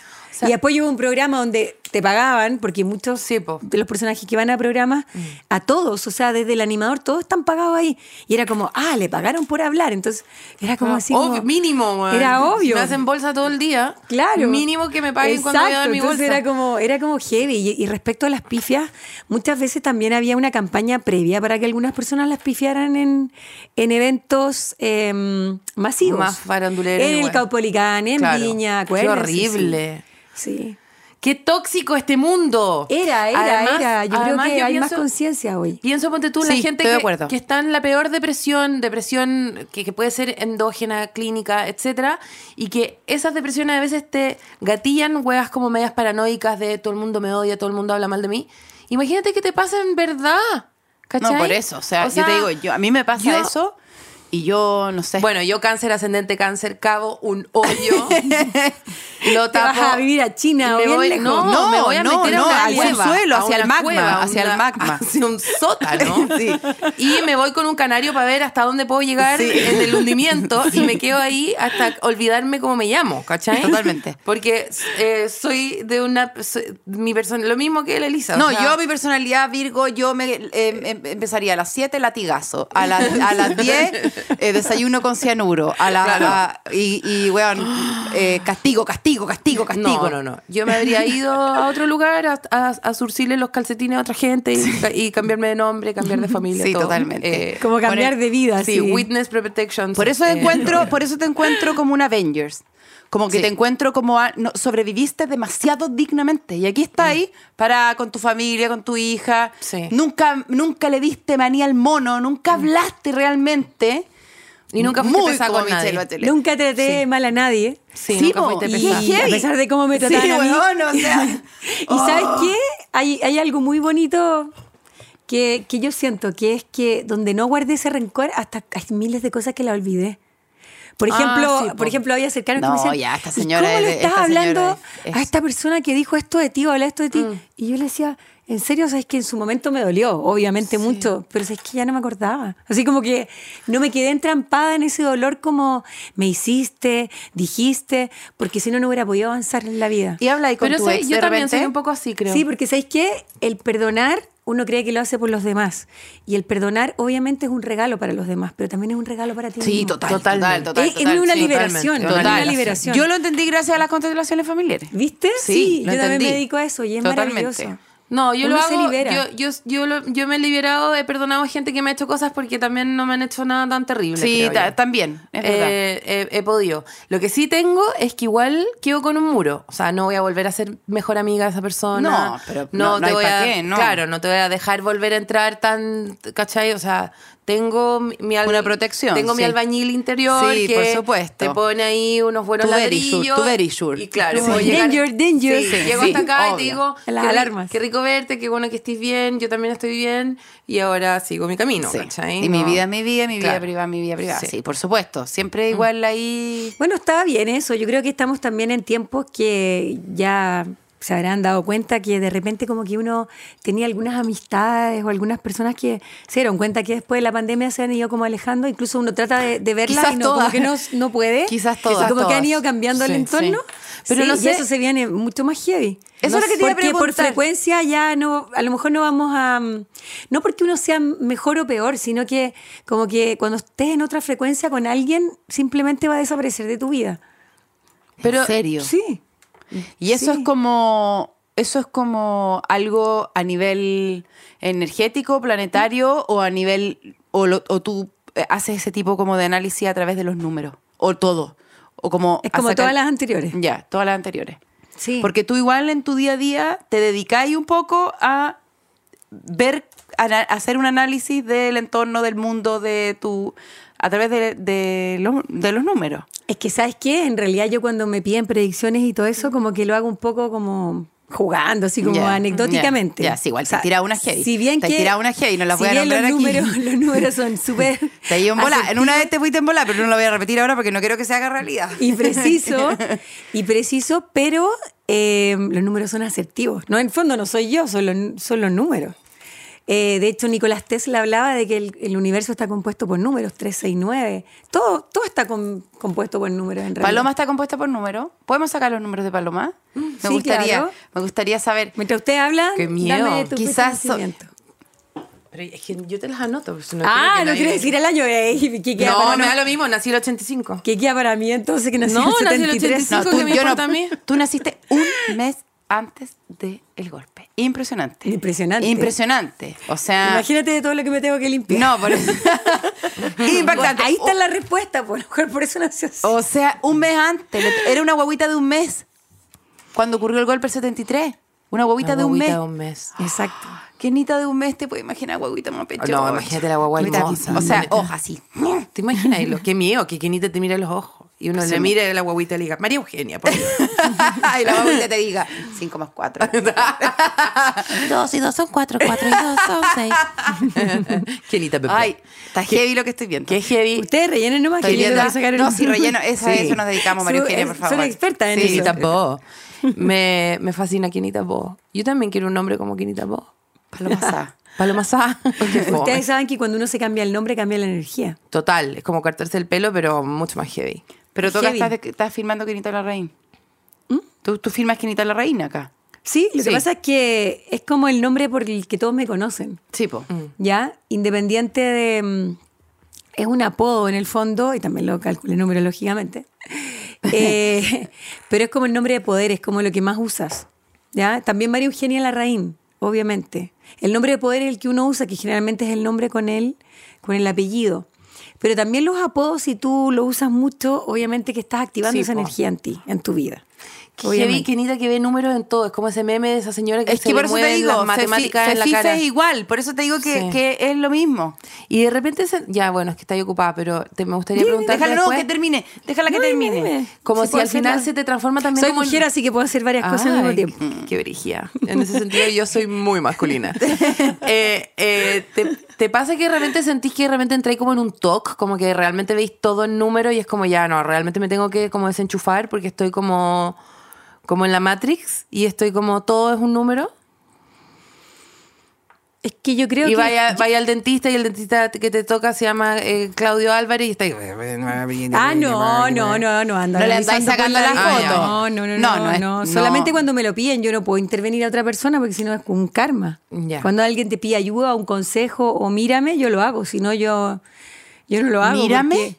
y después hubo un programa donde te pagaban, porque muchos Sí, po. de los personajes que van a programas, a todos, o sea, desde el animador, todos están pagados ahí. Y era como, ah, le pagaron por hablar. Entonces, era como así. como- Obvio, mínimo, weón. Era obvio. Me hacen bolsa todo el día. Claro. Mínimo que me paguen cuando voy a dar mi entonces bolsa. Era como, era como heavy. Y, y respecto a las pifias, muchas veces también había una campaña previa para que algunas personas las pifiaran en, en eventos eh, masivos. Más faranduleros En el. Caupolicán, en Claro. Viña, Qué horrible. Sí. sí. Qué tóxico este mundo. Era, era, Además- era. Yo creo que yo hay más conciencia hoy. Pienso, ponte tú, la gente que, que está en la peor depresión, depresión que, que puede ser endógena, clínica, etcétera, y que esas depresiones a veces te gatillan huevas como medias paranoicas de todo el mundo me odia, todo el mundo habla mal de mí. Imagínate que te pasa en verdad. ¿Cachai? No, por eso. O sea, yo te digo, yo, a mí me pasa yo- eso y yo no sé. Bueno, yo cáncer ascendente, cáncer, cavo un hoyo. lo Te vas a vivir a China y o me bien voy, lejos. no, No, me voy a no, meter no, a una al cueva, subsuelo, a hacia el magma, cueva, hacia el magma. hacia un sótano. Sí. Y me voy con un canario para ver hasta dónde puedo llegar Sí. en el hundimiento y me quedo ahí hasta olvidarme cómo me llamo, ¿cachai? Totalmente. Porque eh, soy de una soy- mi persona, lo mismo que la Elisa. o No, sea, yo mi personalidad Virgo, yo me eh, em- empezaría a las 7 latigazo, a, las a las 10 eh, desayuno con cianuro, a la, Claro. a- y, y weón, eh, castigo, castigo, castigo, castigo. No, no, no. Yo me habría ido a otro lugar a, a, a surcirle los calcetines a otra gente y, y cambiarme de nombre, cambiar de familia. Sí, todo. totalmente. Eh, Como cambiar Poner- de vida, sí, sí. witness protection. Por eso eh, encuentro, por eso te encuentro como un Avengers. Como que Sí. te encuentro como a- no, sobreviviste demasiado dignamente. Y aquí está ahí para con tu familia, con tu hija. Sí. Nunca, nunca le diste manía al mono, nunca hablaste realmente. Y nunca fuiste Muy pesada con nadie. Michelle Bachelet. Nunca traté mal a nadie. Sí, Sí, nunca fuiste y- pesada. Y a pesar de cómo me trataban Sí, a mí. weón, o sea, ¿Y sabes qué? hay, hay algo muy bonito que, que yo siento, que es que donde no guardé ese rencor, hasta hay miles de cosas que la olvidé. Por Ah, ejemplo, sí, po. por ejemplo, había cercanos No, que me decían, ya, esta "¿Y señora ¿cómo es le estás esta hablando es- a es- esta persona que dijo esto de ti o habla esto de ti? Mm. Y yo le decía, en serio, sabes que en su momento me dolió, obviamente mucho, pero es que ya no me acordaba. Así como que no me quedé entrampada en ese dolor como me hiciste, dijiste, porque si no, no hubiera podido avanzar en la vida. Y habla ahí con Pero tu sí, ex yo de también repente. soy un poco así, creo. Sí, porque ¿sabéis qué? El perdonar, uno cree que lo hace por los demás. Y el perdonar, obviamente, es un regalo para los demás, pero también es un regalo para ti Sí, mismo. total, Totalmente. total, total. Es- es total, una sí, liberación, totalmente, una total. liberación. Yo lo entendí gracias a las constelaciones familiares. ¿Viste? Sí, lo yo también entendí. me dedico a eso y es Totalmente. maravilloso. No, yo Uno lo se hago. libera. Yo, yo, yo, lo- yo me he liberado, he perdonado a gente que me ha hecho cosas porque también no me han hecho nada tan terrible. Sí, también, es verdad. Eh, he, he podido. Lo que sí tengo es que igual quedo con un muro. O sea, no voy a volver a ser mejor amiga de esa persona. No, pero no- no te hay voy a, qué, no. Claro, no te voy a dejar volver a entrar tan, ¿cachai? O sea, tengo mi, Una protección, Tengo mi albañil interior Sí, que por supuesto. te pone ahí unos buenos Tu ladrillos. sure, tu very sure. Y claro, Sí. puedo llegar- Danger, danger. Sí, Sí, llego sí, hasta acá y te digo, Las qué alarmas. Qué rico verte, qué bueno que estés bien, yo también estoy bien y ahora sigo mi camino, Sí. ¿cachai? Y mi vida, mi vida, mi vida Claro. privada, mi vida privada. Sí. Sí, por supuesto. Siempre igual ahí. Bueno, estaba bien eso. Yo creo que estamos también en tiempos que ya se habrán dado cuenta que de repente como que uno tenía algunas amistades o algunas personas que se dieron cuenta que después de la pandemia se han ido como alejando. Incluso uno trata de, de verlas Quizás y no, como que no, no puede. Quizás todas, como que han ido cambiando Sí, el entorno. sí. Pero no y eso se viene mucho más heavy. Eso es lo que te iba a porque por preguntar. frecuencia ya no, a lo mejor no vamos a, mm, no porque uno sea mejor o peor, sino que como que cuando estés en otra frecuencia con alguien, simplemente va a desaparecer de tu vida. Pero, ¿En serio? Sí. Y eso Sí. es como. Eso es como algo a nivel energético, planetario, o a nivel. O, lo- o tú eh, haces ese tipo como de análisis a través de los números. O todo. O como. Es como sacar- todas las anteriores. Ya, todas las anteriores. Sí. Porque tú igual en tu día a día te dedicáis un poco a ver, a hacer un análisis del entorno, del mundo, de tu. A través de, de los, de los números. Es que, ¿sabes qué? En realidad yo cuando me piden predicciones y todo eso, como que lo hago un poco como jugando, así como Ya, anecdóticamente. ya, sí, igual te O sea, tiraba una heavy. Si bien Te que... tiraba una heavy, no si voy a bien los nombrar aquí. números, los números son súper... Te iba en bola. En una vez te fuiste en bola, pero no lo voy a repetir ahora porque no quiero que se haga realidad. Y preciso, y preciso, pero eh, los números son asertivos. No, en el fondo no soy yo, son los, son los números. Eh, de hecho, Nicolás Tesla hablaba de que el, el universo está compuesto por números, 3, 6, 9. Todo, todo está com- compuesto por números en realidad. Paloma está compuesta por números. ¿Podemos sacar los números de Paloma? Me sí, gustaría, claro. me gustaría saber. Mientras usted habla, Qué miedo. dame tu Quizás so-. Pero es que yo te las anoto. no ah, que no nadie- quiere decir el año. Eh, ¿qué, queda No, para me no- da lo mismo, nací el 85. ¿Qué queda para mí entonces que nací No, en nací en el 73? 85. ¿qué me importa a mí? Tú naciste un mes antes del golpe. Impresionante. Impresionante. Impresionante. O sea. Imagínate de todo lo que me tengo que limpiar. No, por eso. Impactante. Ahí está la respuesta, por lo mejor por eso nació así. O sea, un mes antes. Era una guaguita de un mes. Cuando ocurrió el golpe del 73. Una guaguita Una de un mes. guaguita de un mes. Exacto. Qué nita de un mes te puedes imaginar, guaguita más pechocha. No, imagínate la guagua Guaguita, hermosa. O sea, hoja así. ¿Te imaginas? lo Qué miedo, que Kenita te mire a los ojos. Y uno Sí. le mire a la guaguita y le diga, María Eugenia, por Dios. y la guaguita te diga 5 más 4. dos y dos son cuatro, cuatro y dos son seis. Kenita Pepe. Ay, está heavy lo que estoy viendo. Qué heavy. Ustedes rellenen nomás Estoy que yo sacar el- No, si relleno, esa, Sí. eso nos dedicamos, María Eugenia, por favor. son expertas en Sí. eso. Kenita Bo. Me, me fascina Kenita Bo. Yo también quiero un nombre como Kenita Bo. Paloma Sá. Paloma Sá. Ustedes saben que cuando uno se cambia el nombre, cambia la energía. Total, es como cortarse el pelo, pero mucho más heavy. Pero tú acá estás, de- estás filmando Quinita la Reina. ¿Tú, tú filmas Quinita la Reina acá. Sí, lo Sí. que pasa es que es como el nombre por el que todos me conocen. Sí, po. ¿Ya? Independiente de. mm, Es un apodo en el fondo, y también lo calculé numerológicamente. Eh, pero es como el nombre de poder, es como lo que más usas. ¿Ya? También María Eugenia Larraín, obviamente. El nombre de poder es el que uno usa, que generalmente es el nombre con él, con el apellido. Pero también los apodos, si tú lo usas mucho, obviamente que estás activando Sí, esa po. energía en ti, en tu vida. Heavy, Obviamente. Kenita, que ve números en todo. Es como ese meme de esa señora que Es se que por le eso te digo, matemáticas en la cara. es igual, por eso te digo que, Sí. que es lo mismo. Y de repente, se- ya, bueno, es que está ahí ocupada, pero te, me gustaría preguntar Déjalo no, que termine, déjala que No, termine. dime. Como si al final se te transforma también Soy como mujer, así que puedo hacer varias cosas al mismo tiempo. Qué brígida. En ese sentido, yo soy muy masculina. Eh, eh, te, te pasa que de repente sentís que de repente entré como en un talk, como que realmente veis todo en número y es como ya, no, realmente me tengo que como desenchufar porque estoy como, como en la Matrix y estoy como todo es un número. Es que yo creo y que. vaya, vaya al dentista y el dentista que te toca se llama eh, Claudio Álvarez y está ahí. Ah, no, no, no, no, anda No le andáis sacando la foto. No, no, no, No, no, no es- no. no. Solamente cuando me lo piden, yo no puedo intervenir a otra persona porque si no es un karma. Ya. Cuando alguien te pide ayuda, un consejo o mírame, yo lo hago. Si no, yo, yo no lo hago. ¿Mírame?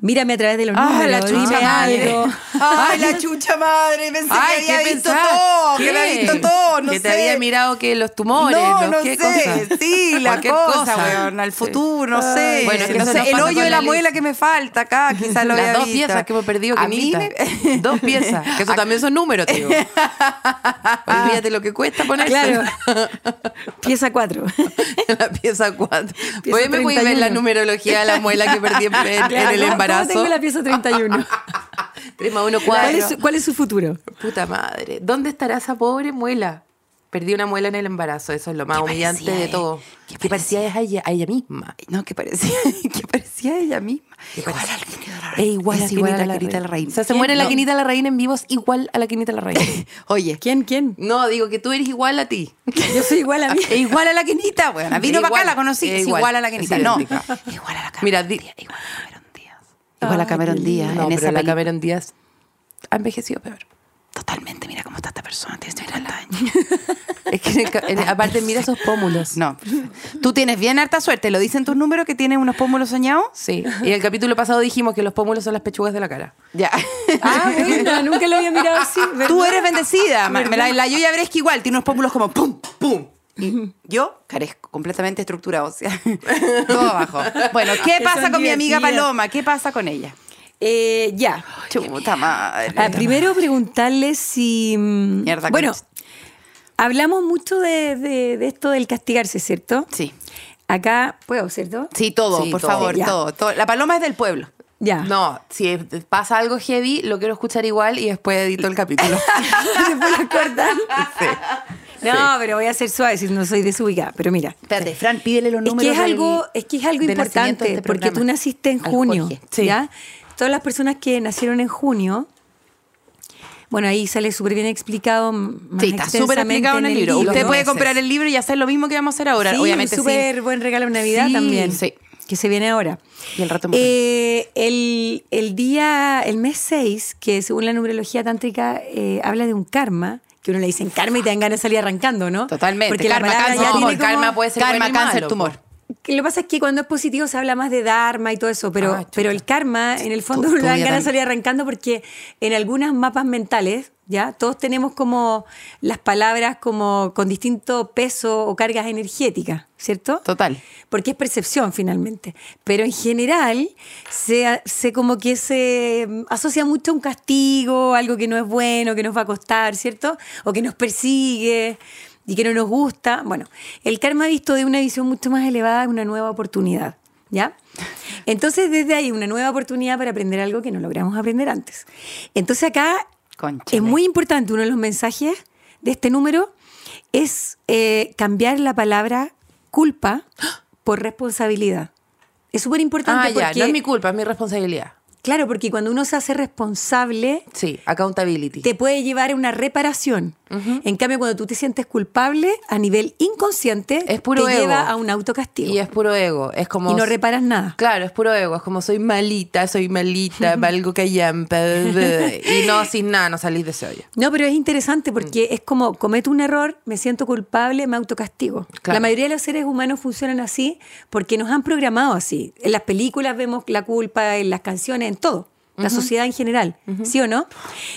Mírame a través de los Ah, números. la chucha madre. algo. Ay, la chucha madre. Pensé Ay, que había ¿qué visto pensás? todo. ¿Qué? Que había visto todo. No que sé. te había mirado que los tumores, No, no qué sé. cosas. Sí, la cosa, weón. Al Sí. futuro, no sé. Bueno, es que no sé, el hoyo de la la muela que me falta acá, quizás lo Las había dos visto. piezas que hemos perdido, A mí Kenita. me- Dos piezas. Que eso también son números, tío. Olvídate lo que cuesta ponerse. Claro. Pieza 4. la pieza 4. Pieza Pues me voy a ver 31. la numerología de la muela que perdí en el embarazo. tengo la pieza 31. 3 más 1, ¿Cuál 4. es, su, cuál es su futuro? Puta madre. ¿Dónde estará esa pobre muela? Perdí una muela en el embarazo. Eso es lo más ¿Qué humillante parecía, de todo. ¿Qué Que parecía a ella, a ella misma. No, que parecía, que parecía ella misma. Igual parecía- a la Kenita de la Es Reina. igual Es a igual a la Kenita de la Reina. O sea, se muere la No. Kenita de la Reina en vivo, es igual a la Kenita de la Reina. Oye, ¿Quién? ¿Quién? No, digo que tú eres igual a ti. Yo soy igual a mí. es igual a la Kenita, bueno, vino Es para acá, la conocí, es es igual, a la es Kenita. No, idéntica. igual a la Mira, di- igual a la. Igual a Cameron Díaz No, en pero esa la. Cameron Díaz ha envejecido peor. Totalmente, mira cómo está esta persona, tiene 50 años. Es que en el en el- aparte mira esos pómulos. No, tú tienes bien harta suerte, ¿lo dicen tus números que tienes unos pómulos soñados? Sí. Y en el capítulo pasado dijimos que los pómulos son las pechugas de la cara. Ya. Ah, bueno, nunca lo había mirado así. ¿verdad? Tú eres bendecida. Me la, la Yuya Bresca igual, tiene unos pómulos como pum, pum. Y yo carezco, completamente estructurado, o sea, todo abajo. Bueno, ¿qué pasa son con mi amiga divertidas. Paloma? ¿Qué pasa con ella? Eh, ya. Chuta madre. Ah, primero preguntarle si... mm, Mierda, bueno, hablamos mucho de, de- de esto del castigarse, ¿cierto? Sí. Acá, ¿puedo, cierto? Sí, todo, Sí, por todo. favor, todo, todo. La Paloma es del pueblo. Ya. No, si pasa algo heavy, lo quiero escuchar igual y después edito el capítulo. Después lo cortan. No, pero voy a ser suave si no soy desubicada. Pero mira. Espérate, Fran, pídele los Es que números es algo, del- es que es algo de importante, este porque tú naciste en junio. Sí. ¿ya? Todas las personas que nacieron en junio, bueno, ahí sale súper bien explicado. Más Sí, está súper explicado en el libro. Usted libro. puede meses. comprar el libro y hacer lo mismo que vamos a hacer ahora. Sí, Obviamente, súper sí. buen regalo de Navidad Sí, también. sí. Que se viene ahora. Y el rato. Eh, el, el día, el mes 6, que según la numerología tántrica eh, habla de un karma, que uno le dicen karma y te dan ganas de salir arrancando, ¿no? Totalmente. Porque karma, la palabra cáncer, ya tumor. tiene como- karma puede ser Karma, bueno cáncer, malo, tumor. que lo que pasa es que cuando es positivo se habla más de Dharma y todo eso, pero, Ah, pero el karma, en el fondo, uno le dan ganas de salir arrancando porque en algunos mapas mentales, ¿ya? Todos tenemos como las palabras como con distinto peso o cargas energéticas, ¿cierto? Total. Porque es percepción finalmente. Pero en general, se, se como que se mm, asocia mucho a un castigo, algo que no es bueno, que nos va a costar, ¿cierto? O que nos persigue y que no nos gusta. Bueno, el karma visto de una visión mucho más elevada es una nueva oportunidad, ¿ya? Entonces, desde ahí, una nueva oportunidad para aprender algo que no logramos aprender antes. Entonces, acá Es muy importante, uno de los mensajes de este número es eh, cambiar la palabra culpa por responsabilidad. Es súper importante ah, ya, no es mi culpa, es mi responsabilidad. Claro, porque cuando uno se hace responsable, Sí, accountability. te puede llevar a una reparación. En cambio, cuando tú te sientes culpable, a nivel inconsciente, Es puro te ego. lleva a un autocastigo. Y es puro ego. Es como. Y no reparas nada. Claro, es puro ego. Es como soy malita, soy malita, valgo callampa. y no, sin nada, no salís de ese hoyo. No, pero es interesante porque es como cometo un error, me siento culpable, me autocastigo. Claro. La mayoría de los seres humanos funcionan así porque nos han programado así. En las películas vemos la culpa, en las canciones, en todo. La sociedad en general, ¿sí o no?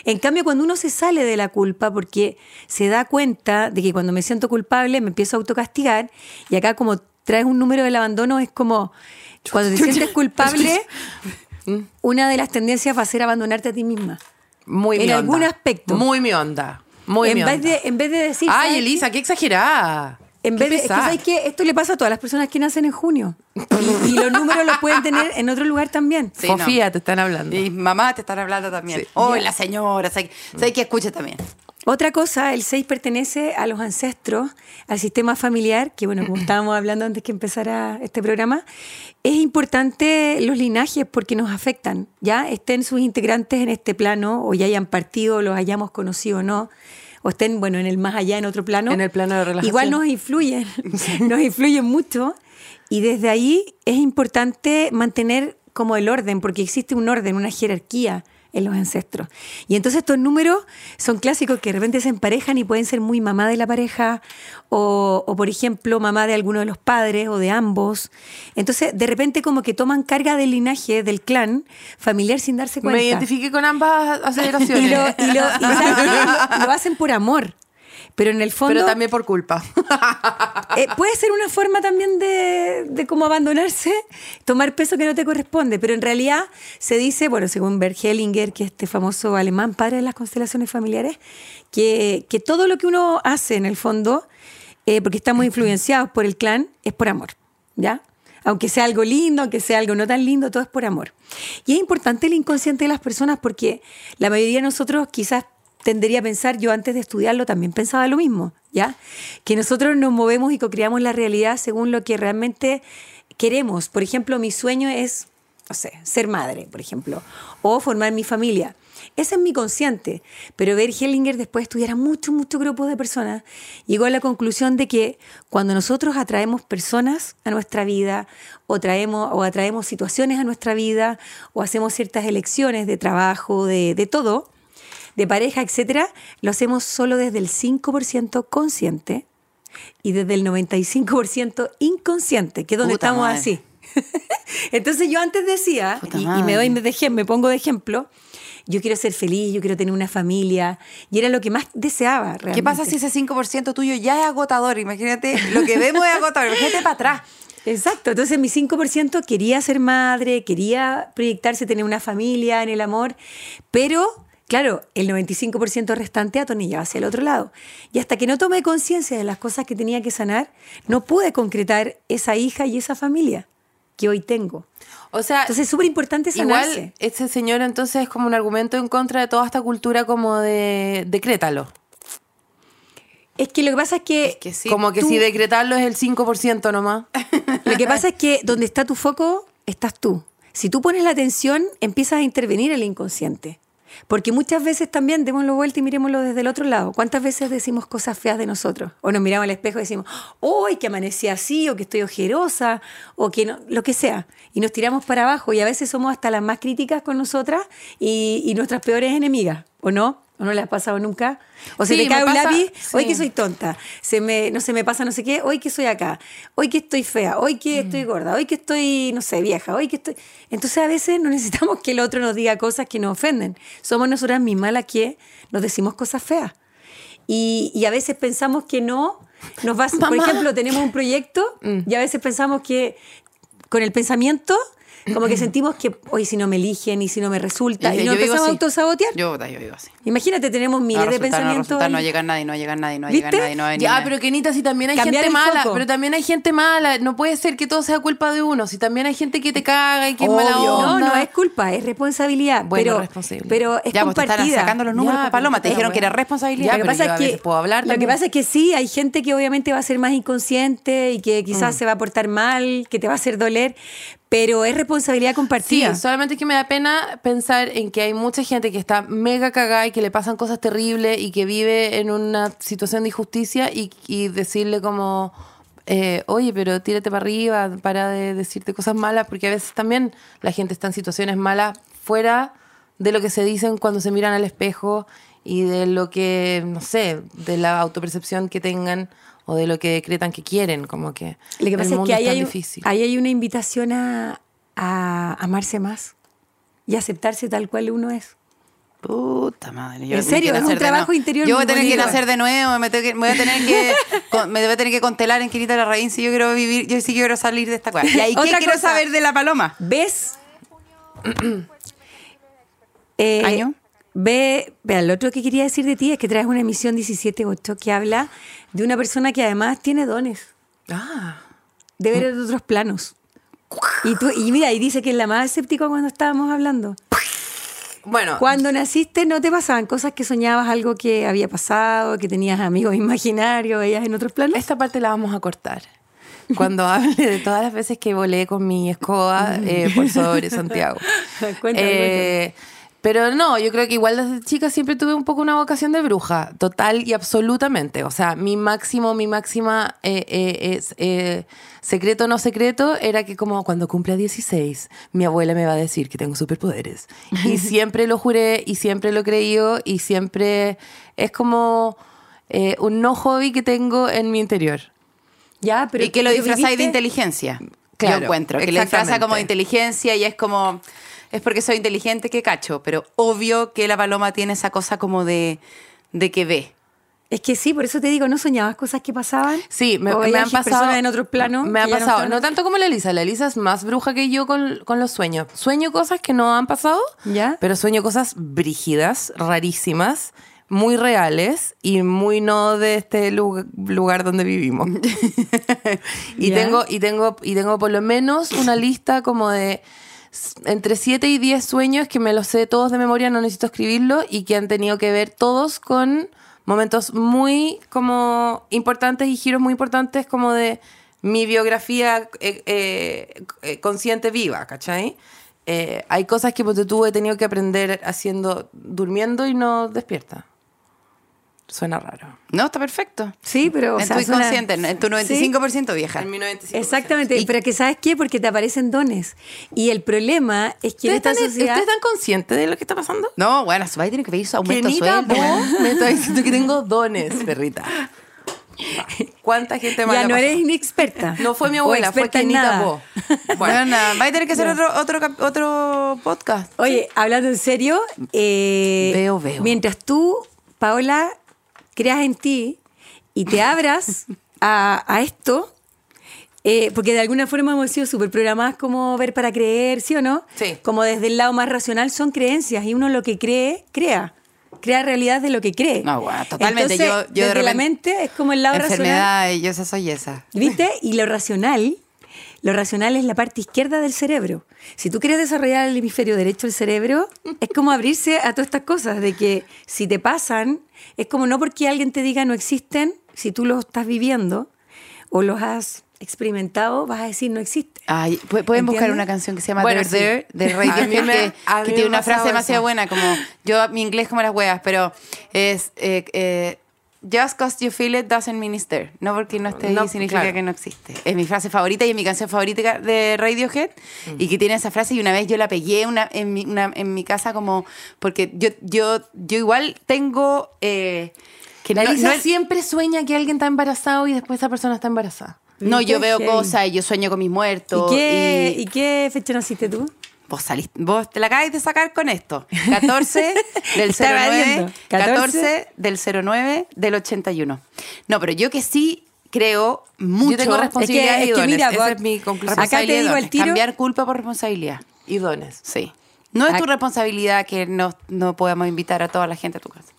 En cambio, cuando uno se sale de la culpa porque se da cuenta de que cuando me siento culpable me empiezo a autocastigar y acá como traes un número del abandono es como Cuando te sientes culpable, una de las tendencias va a ser abandonarte a ti misma. Muy En mi onda. algún aspecto. Muy mi onda. Muy mi en, vez onda. de, en vez de decir. Ay, ¿sabes Elisa, qué exagerada. En Qué vez de, es que. ¿sabes qué? Esto le pasa a todas las personas que nacen en junio. Y, y los números los pueden tener en otro lugar también. Sí, no. Sofía, te están hablando. Y mamá te están hablando también. Sí. Oh, Ya. la señora. Sé que escuche también. Otra cosa, el 6 pertenece a los ancestros, al sistema familiar, que bueno, como estábamos hablando antes que empezara este programa, es importante los linajes porque nos afectan, ¿ya? Estén sus integrantes en este plano o ya hayan partido, los hayamos conocido o no, o estén, bueno, en el más allá, en otro plano. En el plano de relajación. Igual nos influyen, nos influyen mucho y desde ahí es importante mantener como el orden, porque existe un orden, una jerarquía en los ancestros. Y entonces estos números son clásicos que de repente se emparejan y pueden ser muy mamá de la pareja o, o, por ejemplo, mamá de alguno de los padres o de ambos. Entonces, de repente como que toman carga del linaje, del clan familiar sin darse cuenta. Me identifiqué con ambas aceleraciones. y lo, y lo- y lo hacen por amor. Pero en el fondo... Pero también por culpa. Eh, puede ser una forma también de, de cómo abandonarse, tomar peso que no te corresponde, pero en realidad se dice, bueno, según Bert Hellinger, que es este famoso alemán, padre de las constelaciones familiares, que, que todo lo que uno hace en el fondo, eh, porque estamos influenciados por el clan, es por amor, ¿ya? Aunque sea algo lindo, aunque sea algo no tan lindo, todo es por amor. Y es importante el inconsciente de las personas porque la mayoría de nosotros quizás tendería a pensar, yo antes de estudiarlo también pensaba lo mismo, ¿ya? Que nosotros nos movemos y co-creamos la realidad según lo que realmente queremos. Por ejemplo, mi sueño es, no sé, ser madre, por ejemplo, o formar mi familia. Ese es mi consciente. Pero Bert Hellinger, después de estudiar a muchos, muchos grupos de personas, llegó a la conclusión de que cuando nosotros atraemos personas a nuestra vida, o, traemos, o atraemos situaciones a nuestra vida, o hacemos ciertas elecciones de trabajo, de, de todo, de pareja, etcétera, lo hacemos solo desde el 5% consciente y desde el 95% inconsciente, que es donde Puta estamos madre. así. Entonces yo antes decía, y, y me doy madre. de ejem- me pongo de ejemplo, yo quiero ser feliz, yo quiero tener una familia, y era lo que más deseaba realmente. ¿Qué pasa si ese 5% tuyo ya es agotador? Imagínate, lo que vemos es agotador. Imagínate para atrás. Exacto, entonces mi 5% quería ser madre, quería proyectarse, tener una familia en el amor, pero claro, el 95% restante atornillaba hacia el otro lado. Y hasta que no tomé conciencia de las cosas que tenía que sanar, no pude concretar esa hija y esa familia que hoy tengo. O sea, Entonces es súper importante sanarse. igual ese señor entonces es como un argumento en contra de toda esta cultura como de decrétalo. Es que lo que pasa es que, Es que sí. como que tú- si decretarlo es el 5% nomás. Lo que pasa es que donde está tu foco, estás tú. Si tú pones la atención, empiezas a intervenir el inconsciente. Porque muchas veces también démoslo vuelta y miremoslo desde el otro lado. ¿Cuántas veces decimos cosas feas de nosotros? O nos miramos al espejo y decimos, ¡Uy, que amanecí así! O que estoy ojerosa, o que no, lo que sea. Y nos tiramos para abajo y a veces somos hasta las más críticas con nosotras y, y nuestras peores enemigas, ¿o no? ¿O no le has pasado nunca? O se Sí, te cae un pasa- lápiz, hoy que soy tonta, se me, no se me pasa no sé qué, hoy que soy acá, hoy que estoy fea, hoy que estoy gorda, hoy que estoy, no sé, vieja, hoy que estoy... Entonces a veces no necesitamos que el otro nos diga cosas que nos ofenden. Somos nosotras mismas las que nos decimos cosas feas. Y, y a veces pensamos que no, nos va, por ejemplo, tenemos un proyecto y a veces pensamos que con el pensamiento como que sentimos que hoy si no me eligen y si no me resulta y, Yo- nos empezamos a autosabotear. Yo, yo vivo así. Imagínate, tenemos No miles de resulta, no pensamientos. resulta, no ahí. llega nadie, no llega nadie, no llega nadie, no Ya, pero Kenita, si también hay Cambiar gente mala, foco. pero también hay gente mala, no puede ser que todo sea culpa de uno, si también hay gente que te caga y que es mala Obvio. onda. No, no es culpa, es responsabilidad. Bueno, pero, pero es ya, pues te están compartida. sacando los números Ya, por paloma, te dijeron que era Ya, responsabilidad. lo que pero pasa es que, puedo hablar lo que pasa es que sí, hay gente que obviamente va a ser más inconsciente y que quizás Mm. se va a portar mal, que te va a hacer doler, pero es responsabilidad Sí, compartida. solamente que me da pena pensar en que hay mucha gente que está mega cagada y que le pasan cosas terribles y que vive en una situación de injusticia y, y decirle como, eh, oye, pero tírate para arriba, para de decirte cosas malas, porque a veces también la gente está en situaciones malas fuera de lo que se dicen cuando se miran al espejo y de lo que, no sé, de la autopercepción que tengan o de lo que decretan que quieren, como que Lo que el pasa es mundo que ahí tan hay, difícil. ahí hay una invitación a, a amarse más y aceptarse tal cual uno es. Puta madre. yo ¿En serio? ¿Es un trabajo interior Yo voy a tener que bonito. nacer de nuevo, me, tengo que- me voy a tener que, con- me voy a tener que constelar en Quinita de la Raíz si yo quiero vivir, yo sí quiero salir de esta cueva. ¿Y ahí qué Otra quiero cosa. saber de la paloma? ¿Ves? Eh, ¿Año? Ve, vea, lo otro que quería decir de ti es que traes una emisión 17.8 que habla de una persona que además tiene dones, Ah. de ver en otros planos. Y, tú, y mira, y dice que es la más escéptica cuando estábamos hablando. Bueno, Cuando naciste no te pasaban cosas que soñabas algo que había pasado, que tenías amigos imaginarios, veías en otros planos. esta parte la vamos a cortar. Cuando hable de todas las veces que volé con mi escoba eh, por sobre Santiago. Cuéntame, Eh, Pero no, yo creo que igual desde chica siempre tuve un poco una vocación de bruja, total y absolutamente. O sea, mi máximo, mi máxima eh, eh, es, eh, secreto no secreto era que como cuando cumpla 16, mi abuela me va a decir que tengo superpoderes. Y siempre lo juré y siempre lo he creído y siempre es como eh, un no hobby que tengo en mi interior. Ya, pero y que lo disfrazáis de inteligencia. Claro, yo encuentro. Que lo disfraza como de inteligencia y es como. Es porque soy inteligente que cacho. Pero obvio que la paloma tiene esa cosa como de, de que ve. Es que sí, por eso te digo, ¿no soñabas cosas que pasaban? Sí, me, ¿O me han pasado. en otros planos. Me ha no pasado. No, tanto como la Elisa. La Elisa es más bruja que yo con, con los sueños. Sueño cosas que no han pasado, ¿Ya? pero sueño cosas brígidas, rarísimas, muy reales y muy no de este lu- lugar donde vivimos. y, ¿Ya? tengo, y, tengo, y tengo por lo menos una lista como de entre 7 y 10 sueños que me los sé todos de memoria, no necesito escribirlo, y que han tenido que ver todos con momentos muy como importantes y giros muy importantes como de mi biografía eh, eh, eh, consciente viva, ¿cachai? Hay cosas que pues, tú he tenido que aprender haciendo, durmiendo y no despierta. Suena raro. No, está perfecto. Sí, pero. o en sea, tu suena- inconsciente, en tu 95% vieja. En mi 95%. Exactamente, pero que ¿sabes qué? Porque te aparecen dones. Y el problema es que en ¿Ustedes esta están, sociedad... ¿Ustedes están conscientes de lo que está pasando? No, bueno, su tiene que pedir su aumento de sueldo. vos me está diciendo que tengo dones, perrita. ¿Cuánta gente más Ya no eres inexperta. No fue mi abuela, fue Kenita nada. vos. Bueno, nada, va a tener que hacer otro, otro, otro podcast. Oye, hablando en serio, eh, Veo, veo. mientras tú, Paola, creas en ti y te abras a, a esto, eh, porque de alguna forma hemos sido súper programadas como ver para creer, ¿sí o no? Sí. Como desde el lado más racional son creencias y uno lo que cree, crea. Crea realidad de lo que cree. No, bueno, totalmente. Entonces, Yo- yo de desde la repente- mente es como el lado racional. Enfermedad, y yo esa soy esa. ¿Viste? Y lo racional, lo racional es la parte izquierda del cerebro. Si tú quieres desarrollar el hemisferio derecho del cerebro, es como abrirse a todas estas cosas, de que si te pasan, es como no porque alguien te diga no existen, si tú los estás viviendo o los has experimentado, vas a decir no existe. Ay, pu- pueden buscar una canción que se llama Bueno, There sí. There de Radiohead que, que tiene una frase demasiado eso. buena, como yo mi inglés como las weas, pero es eh, eh, Just cause you feel it doesn't there. No porque no esté ahí No, significa claro. que no existe. Es mi frase favorita y es mi canción favorita de Radiohead Mm. y que tiene esa frase y una vez yo la pegué una, en, mi, una- en mi casa como porque yo yo yo igual tengo eh, que La no- no es- siempre sueña que alguien está embarazado y después esa persona está embarazada. no, yo veo cosas y yo sueño con mis muertos ¿Y qué, y- ¿Y qué fecha naciste tú? Vos saliste, vos te la acabáis de sacar con esto. 14 del Está 09, evadiendo. 14 14 del 09 del 81. No, pero yo que sí creo mucho. Yo tengo responsabilidad Es que- y es que dones. mira, Esa vos- es mi conclusión. Acá te digo al dones. tiro- Cambiar culpa por responsabilidad. Y dones. Sí. No es tu responsabilidad que no, no podamos invitar a toda la gente a tu casa.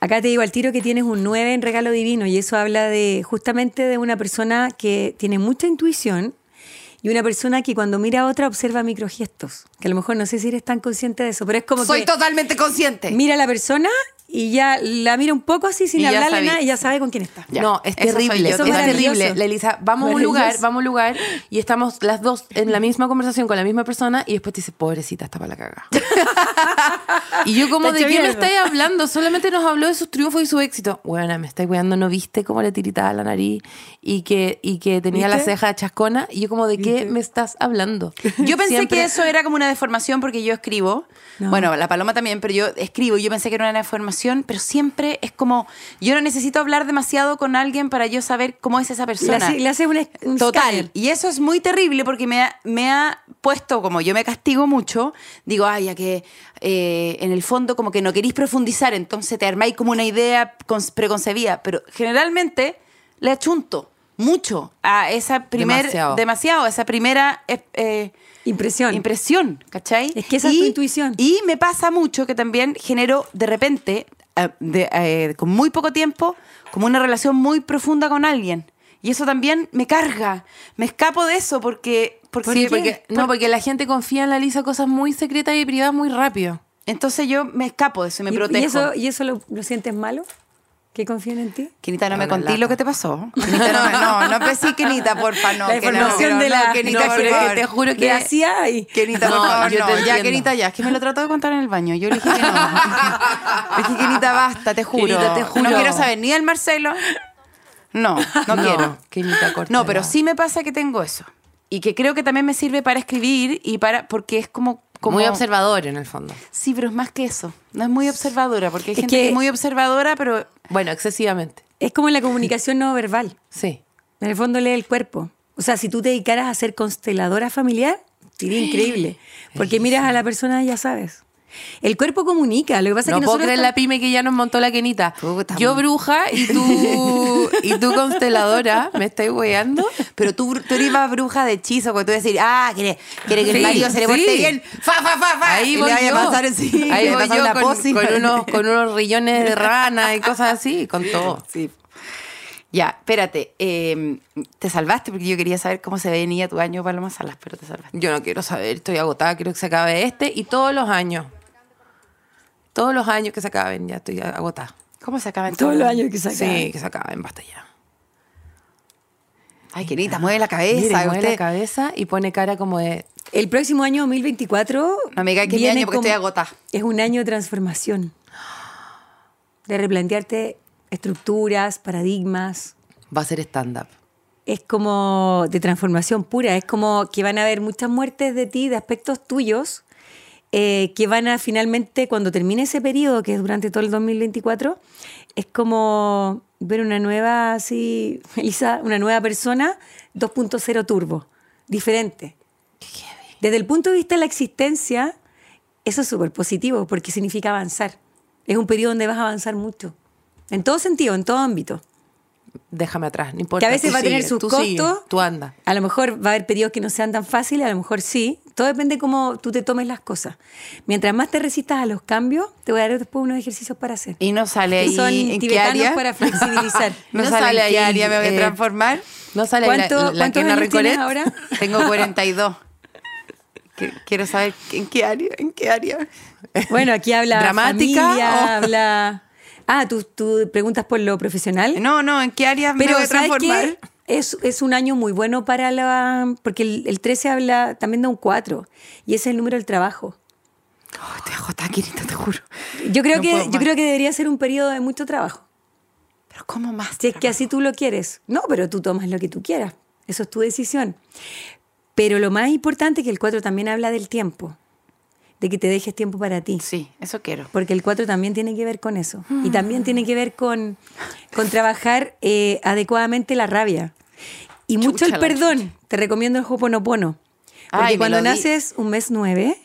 Acá te digo al tiro que tienes un 9 en regalo divino y eso habla de justamente de una persona que tiene mucha intuición y una persona que cuando mira a otra observa microgestos. Que a lo mejor no sé si eres tan consciente de eso, pero es como Soy que totalmente consciente. mira a la persona y ya la mira un poco así sin Y hablarle sabí. nada y ya sabe con quién está. Ya, no, es eso soy terrible. yo, es terrible. La Elisa, vamos a un lugar, vamos a un lugar y estamos las dos en la misma conversación con la misma persona y después te dice, pobrecita, está para la caga. y yo como, ¿de qué me estáis hablando? Solamente nos habló de sus triunfos y su éxito. Bueno, me estáis cuidando, ¿no viste cómo le tiritaba la nariz y que, y que tenía la ¿Viste? ceja chascona? Y yo como, ¿de qué me estás hablando? Yo pensé Siempre- que eso era como una deformación porque yo escribo. No. Bueno, la paloma también, pero yo escribo y yo pensé que era una deformación, pero siempre es como, yo no necesito hablar demasiado con alguien para yo saber cómo es esa persona. le hace un, Total. Y eso es muy terrible porque me ha, me ha puesto, como yo me castigo mucho, digo, ay, ya que eh, en el fondo como que no queréis profundizar, entonces te armáis como una idea con- preconcebida, pero generalmente le achunto mucho a esa primer, Demasiado. demasiado, a esa primera eh, eh, Impresión. impresión, ¿cachai? Es que esa es tu intuición. Y me pasa mucho que también genero de repente, de- eh, con muy poco tiempo, como una relación muy profunda con alguien. Y eso también me carga. Me escapo de eso porque... porque, Sí, porque, no, porque la gente confía en la Lisa cosas muy secretas y privadas muy rápido. Entonces yo me escapo de eso y me ¿Y- protejo. ¿Y eso, y eso lo, lo sientes malo? ¿Que confíen en ti? Kenita, no me lata. lo que te pasó. Kenita, no, no, no empecé, Kenita, porfa, no. La que no, información no, de no, la- no, por pero favor. te juro que... la CIA y... Kenita, por No, favor, yo no. te Ya. Kenita, ya. Es que me lo trató de contar en el baño. Yo le dije que no. Le dije, Kenita, basta, te juro. Kenita, te juro. No quiero saber ni del Marcelo. No, no, quiero. Kenita, corta. No, pero sí me pasa que tengo eso. Y que creo que también me sirve para escribir y para... Porque es como... como Muy observador en el fondo. Sí, pero es más que eso. No es muy observadora, porque hay Es gente que- que es muy observadora, pero... Bueno, excesivamente. Es como la comunicación no verbal. Sí. En el fondo lee el cuerpo. O sea, si tú te dedicaras a ser consteladora familiar, sería increíble. Porque miras a la persona y ya sabes. El cuerpo comunica. Lo que pasa No es que puedo nosotros creer la pyme que ya nos montó la Kenita. Puta Yo bruja y tú, y tú consteladora, ¿me estáis weando? Pero tú, tú eres más bruja de hechizo, porque tú decir, ah, quiere, quiere que el Sí, marido se le porte sí. bien. Fa, fa, fa, fa. Ahí y voy le yo. a pasar así. Ahí voy yo con, con unos, con unos rillones de rana y cosas así, con todo. Sí. Ya, espérate. eh, te salvaste porque yo quería saber cómo se venía tu año Paloma Salas, pero te salvaste. Yo no quiero saber, estoy agotada, quiero que se acabe este y todos los años. Todos los años que se acaben, ya estoy agotada. ¿Cómo se acaban Todos los años que se acaban. Sí, que se acaben, basta ya. Ay, querida, mueve la cabeza. Mire, mueve la cabeza y pone cara como de... El próximo año 2024. No me diga que viene año porque como- estoy agotada. Es un año de transformación. De replantearte estructuras, paradigmas. Va a ser stand-up. Es como de transformación pura. Es como que van a haber muchas muertes de ti, de aspectos tuyos, eh, que van a finalmente, cuando termine ese periodo, que es durante todo el 2024, es como ver una nueva, así, Elisa, una nueva persona 2.0 turbo, diferente. Desde el punto de vista de la existencia, eso es súper positivo porque significa avanzar. Es un periodo donde vas a avanzar mucho. En todo sentido, en todo ámbito. Déjame atrás, no importa. Que a veces va a tener sus costos. tú anda. A lo mejor va a haber periodos que no sean tan fáciles, a lo mejor sí. Todo depende de cómo tú te tomes las cosas. Mientras más te resistas a los cambios, te voy a dar después unos ejercicios para hacer. Y no sale ahí son en qué tibetanos área. para flexibilizar. no, No sale, qué ahí, área me voy a eh, transformar. No sale la, ¿Cuánto- la Recolet. ahora? Tengo 42. Que- Quiero saber en qué área, en qué área. Bueno, aquí habla ¿Dramática familia, o- habla... Ah, ¿tú, tú preguntas por lo profesional. No, no, en qué área me Pero voy a ¿sabes transformar. Es, es un año muy bueno para la... Porque el, el 13 habla también de un 4 y ese es el número del trabajo. Oh, estoy agotada, Kirita, te juro. Yo creo, No que, yo creo que debería ser un periodo de mucho trabajo. Pero ¿cómo más? Si es que así tú lo quieres. No, pero tú tomas lo que tú quieras. Eso es tu decisión. Pero lo más importante es que el 4 también habla del tiempo. De que te dejes tiempo para ti. Sí, eso quiero. Porque el 4 también tiene que ver con eso. Y también tiene que ver con, con trabajar eh, adecuadamente la rabia. Y mucho el perdón. Te recomiendo el Hoponopono. Porque Ay, cuando naces un mes 9,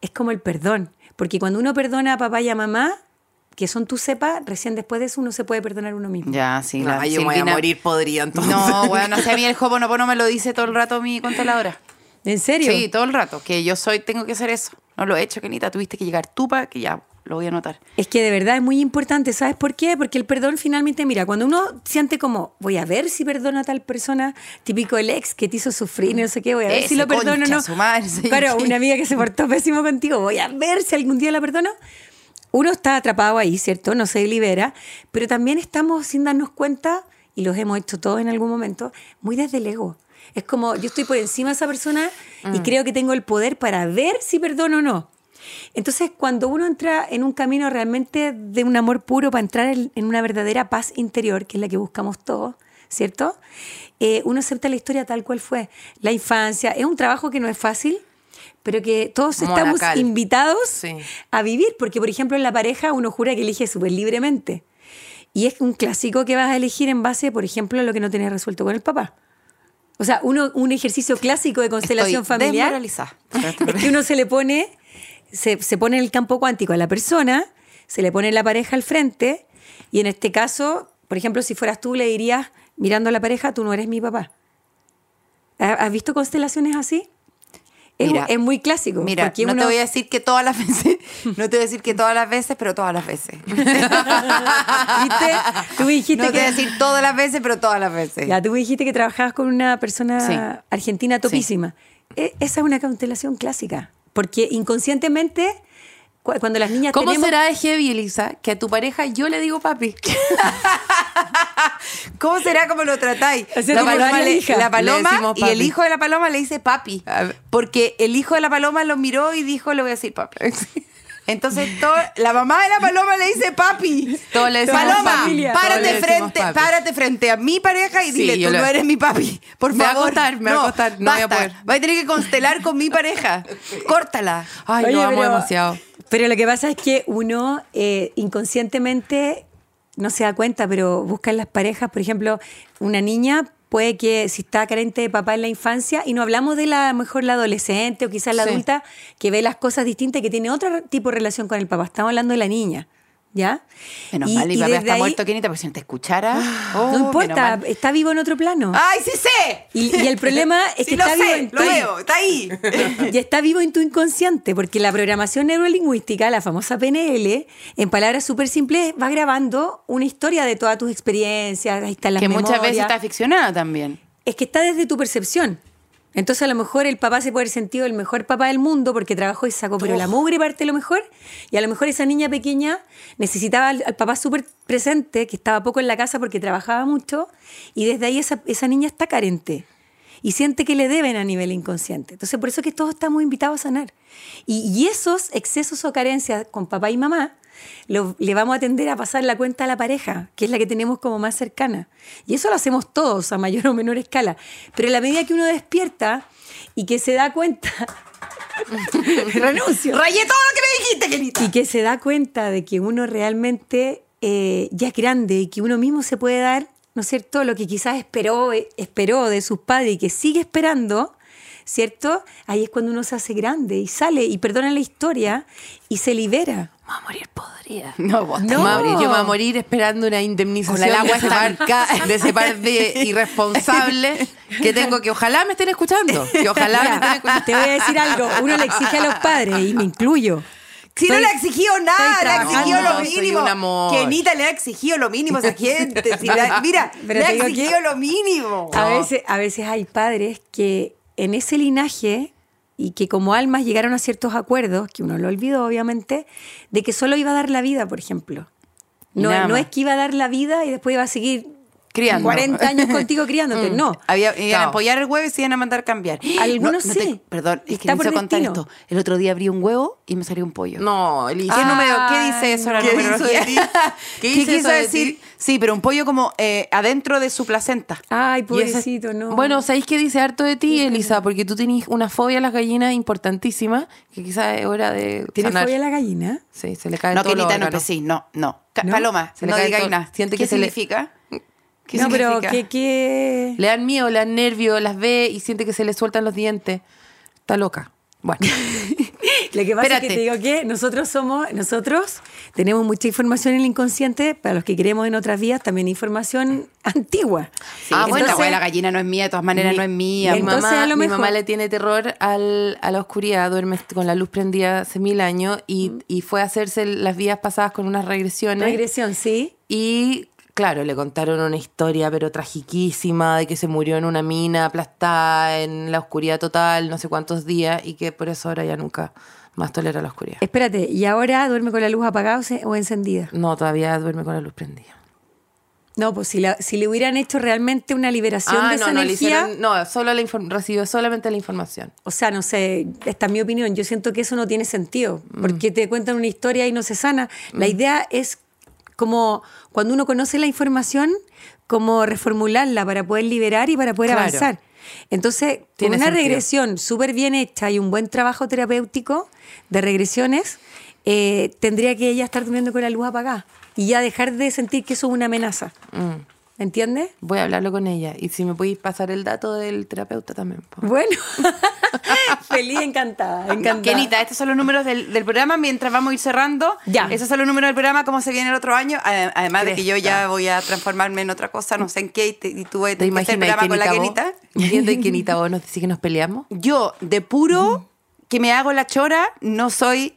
es como el perdón. Porque cuando uno perdona a papá y a mamá, que son tu cepa, recién después de eso uno se puede perdonar a uno mismo. Ya, sí. No, la yo me voy a morir podrida entonces. No, bueno, no sé, a mí el Hoponopono me lo dice todo el rato mi controladora. ¿En serio? Sí, todo el rato. Que yo soy, tengo que hacer eso. No lo he hecho, Kenita. Tuviste que llegar tú para que ya lo voy a anotar. Es que de verdad es muy importante, ¿sabes por qué? Porque el perdón finalmente, mira, cuando uno siente como, voy a ver si perdono a tal persona, típico el ex que te hizo sufrir, no sé qué, voy a ver Ese si lo perdono o no. su madre, sí, Claro, sí. una amiga que se portó pésimo contigo, voy a ver si algún día la perdono. Uno está atrapado ahí, ¿cierto? No se libera, pero también estamos sin darnos cuenta, y los hemos hecho todos en algún momento, muy desde el ego. Es como, yo estoy por encima de esa persona y creo que tengo el poder para ver si perdono o no. Entonces, cuando uno entra en un camino realmente de un amor puro para entrar en una verdadera paz interior, que es la que buscamos todos, ¿cierto? Eh, uno acepta la historia tal cual fue. La infancia es un trabajo que no es fácil, pero que todos estamos invitados Sí. a vivir, porque por ejemplo en la pareja uno jura que elige súper libremente. Y es un clásico que vas a elegir en base, por ejemplo, a lo que no tenés resuelto con el papá. O sea, uno, un ejercicio clásico de constelación Estoy familiar es que uno se le pone, se, se pone en el campo cuántico a la persona, se le pone la pareja al frente, y en este caso, por ejemplo, si fueras tú, le dirías, mirando a la pareja, tú no eres mi papá. ¿Ha- ¿Has visto constelaciones así? Es, Mira, es muy clásico. Mira, porque no uno- te voy a decir que todas las veces, no te voy a decir que todas las veces, pero todas las veces. ¿Viste? Tú me dijiste no te que... voy a decir todas las veces, pero todas las veces. Ya, tú me dijiste que trabajabas con una persona Sí. argentina topísima. E- esa es una constelación clásica. Porque inconscientemente, cuando las niñas ¿Cómo tenemos... será de heavy, Elisa, que a tu pareja yo le digo papi? ¿Cómo será como lo tratáis? O sea, la paloma, le, la y el hijo de la paloma le dice papi. Porque el hijo de la paloma lo miró y dijo, le voy a decir papi. Entonces todo- la mamá de la paloma le dice papi. Le decimos Paloma, le párate frente, papi. párate frente a mi pareja y Sí, dile, tú le- no eres mi papi. Por Me va a favor. costar, me va a costar, no voy a poder. Va a tener que constelar con mi pareja. Córtala. Ay, Oye, lo amo pero- demasiado. Pero lo que pasa es que uno eh, inconscientemente no se da cuenta, pero busca en las parejas, por ejemplo, una niña puede que si está carente de papá en la infancia, y no hablamos de la mejor la adolescente o quizás la Sí. adulta que ve las cosas distintas, que tiene otro tipo de relación con el papá. Estamos hablando de la niña, ¿ya? Menos Y- mal, mi y papá está ahí- muerto, Kenita, porque si no te escuchara. oh, no importa, está vivo en otro plano. ¡Ay, sí sé! Y, y el problema es Sí que lo está vivo en lo tu- veo, está ahí. y está vivo en tu inconsciente, porque la programación neurolingüística, la famosa PNL, en palabras súper simples, va grabando una historia de todas tus experiencias, ahí están las que muchas veces está ficcionada también. Es que está desde tu percepción. Entonces a lo mejor el papá se puede haber sentido el mejor papá del mundo porque trabajó y sacó, pero la mugre parte lo mejor. Y a lo mejor esa niña pequeña necesitaba al, al papá súper presente, que estaba poco en la casa porque trabajaba mucho, y desde ahí esa, esa niña está carente. Y siente que le deben a nivel inconsciente. Entonces por eso es que todos estamos invitados a sanar. Y, y esos excesos o carencias con papá y mamá lo- le vamos a tender a pasar la cuenta a la pareja, que es la que tenemos como más cercana. Y eso lo hacemos todos a mayor o menor escala. Pero en la medida que uno despierta y que se da cuenta, renuncio, Rayé todo lo que me dijiste, Kenita. y que se da cuenta de que uno realmente eh, ya es grande y que uno mismo se puede dar, ¿no es cierto?, lo que quizás esperó, eh, esperó de sus padres y que sigue esperando, ¿cierto? Ahí es cuando uno se hace grande y sale y perdona la historia y se libera. Me va a morir No, vos No. morir. Yo me voy a morir esperando una indemnización Con el agua de, ese par, de ese par de irresponsables que tengo que ojalá me estén escuchando. Que ojalá me estén escuchando. te voy a decir algo, uno le exige a los padres y me incluyo. Si no le ha exigido nada, le ha exigido lo mínimo. un amor. Kenita le ha exigido lo mínimo a esa gente. Si la- mira, Pero le ha exigido que- lo mínimo. A veces, a veces hay padres que en ese linaje y que como almas llegaron a ciertos acuerdos, que uno lo olvidó obviamente, de que solo iba a dar la vida, por ejemplo. No, no es que iba a dar la vida y después iba a seguir Criando. 40 años contigo criándote, no. Había, iban a apoyar el huevo y se iban a mandar cambiar. Algunos No, no te- sí. perdón, es que Está por necesito contar esto. El otro día abrí un huevo y me salió un pollo. No, Elisa. ¿Qué, Ah, número, ¿Qué dice eso la ¿qué hizo numerología? de ti? ¿Qué ¿Qué, quiso de decir? ti? Sí, pero un pollo como eh, adentro de su placenta. Ay, pobrecito, no. Bueno, ¿sabéis qué dice harto de ti, Elisa? Porque tú tenés una fobia a las gallinas importantísima que quizás es hora de ¿Tienes sanar. fobia a la gallina? Sí, se le cae No, todo Kenita, no, pues sí, no, no. ¿No? Paloma, Se le no todo. nada. Siente ¿Qué que se le- significa? ¿Qué no, pero? ¿qué, qué? Le dan miedo, le dan nervios, las ve y siente que se le sueltan los dientes. Está loca. Bueno, Lo que pasa Espérate. es que te digo que nosotros somos, nosotros tenemos mucha información en el inconsciente, para los que creemos en otras vías, también información antigua. Sí, Ah, esa bueno. weá, la gallina no es mía, de todas maneras no es mía. mi, Entonces, mamá, a lo mi mamá le tiene terror al- a la oscuridad, duerme con la luz prendida hace mil años y, y fue a hacerse las vías pasadas con unas regresiones. Regresión, sí. Y claro, le contaron una historia, pero tragiquísima, de que se murió en una mina aplastada en la oscuridad total, no sé cuántos días, y que por eso ahora ya nunca más tolera la oscuridad. Espérate, ¿y ahora duerme con la luz apagada o, encendida? No, todavía duerme con la luz prendida. No, pues si, la- si le hubieran hecho realmente una liberación Ah, de no, esa no, le energía, hicieron, no, solo la recibió solamente la información. o sea, no sé, esta es mi opinión, yo siento que eso no tiene sentido, Mm. porque te cuentan una historia y no se sana. La idea es como cuando uno conoce la información, como reformularla para poder liberar y para poder Claro. avanzar. Entonces, con una sentido. regresión súper bien hecha y un buen trabajo terapéutico de regresiones, eh, tendría que ella estar durmiendo con la luz apagada y ya dejar de sentir que eso es una amenaza. Mm. ¿Entiendes? Voy a hablarlo con ella. Y si me podéis pasar el dato del terapeuta también. Bueno, feliz, encantada, encantada. Kenita, estos son los números del, del programa mientras vamos a ir cerrando. Ya. Esos son los números del programa, cómo se viene el otro año. Ade- Además de que yo ya voy a transformarme en otra cosa, no sé en qué, y, te- y tú vas a ¿Te tener que hacer el programa con la Kenita Kenita. vos? Viendo y Kenita vos nos dice que nos peleamos. Yo, de puro que me hago la chora, no soy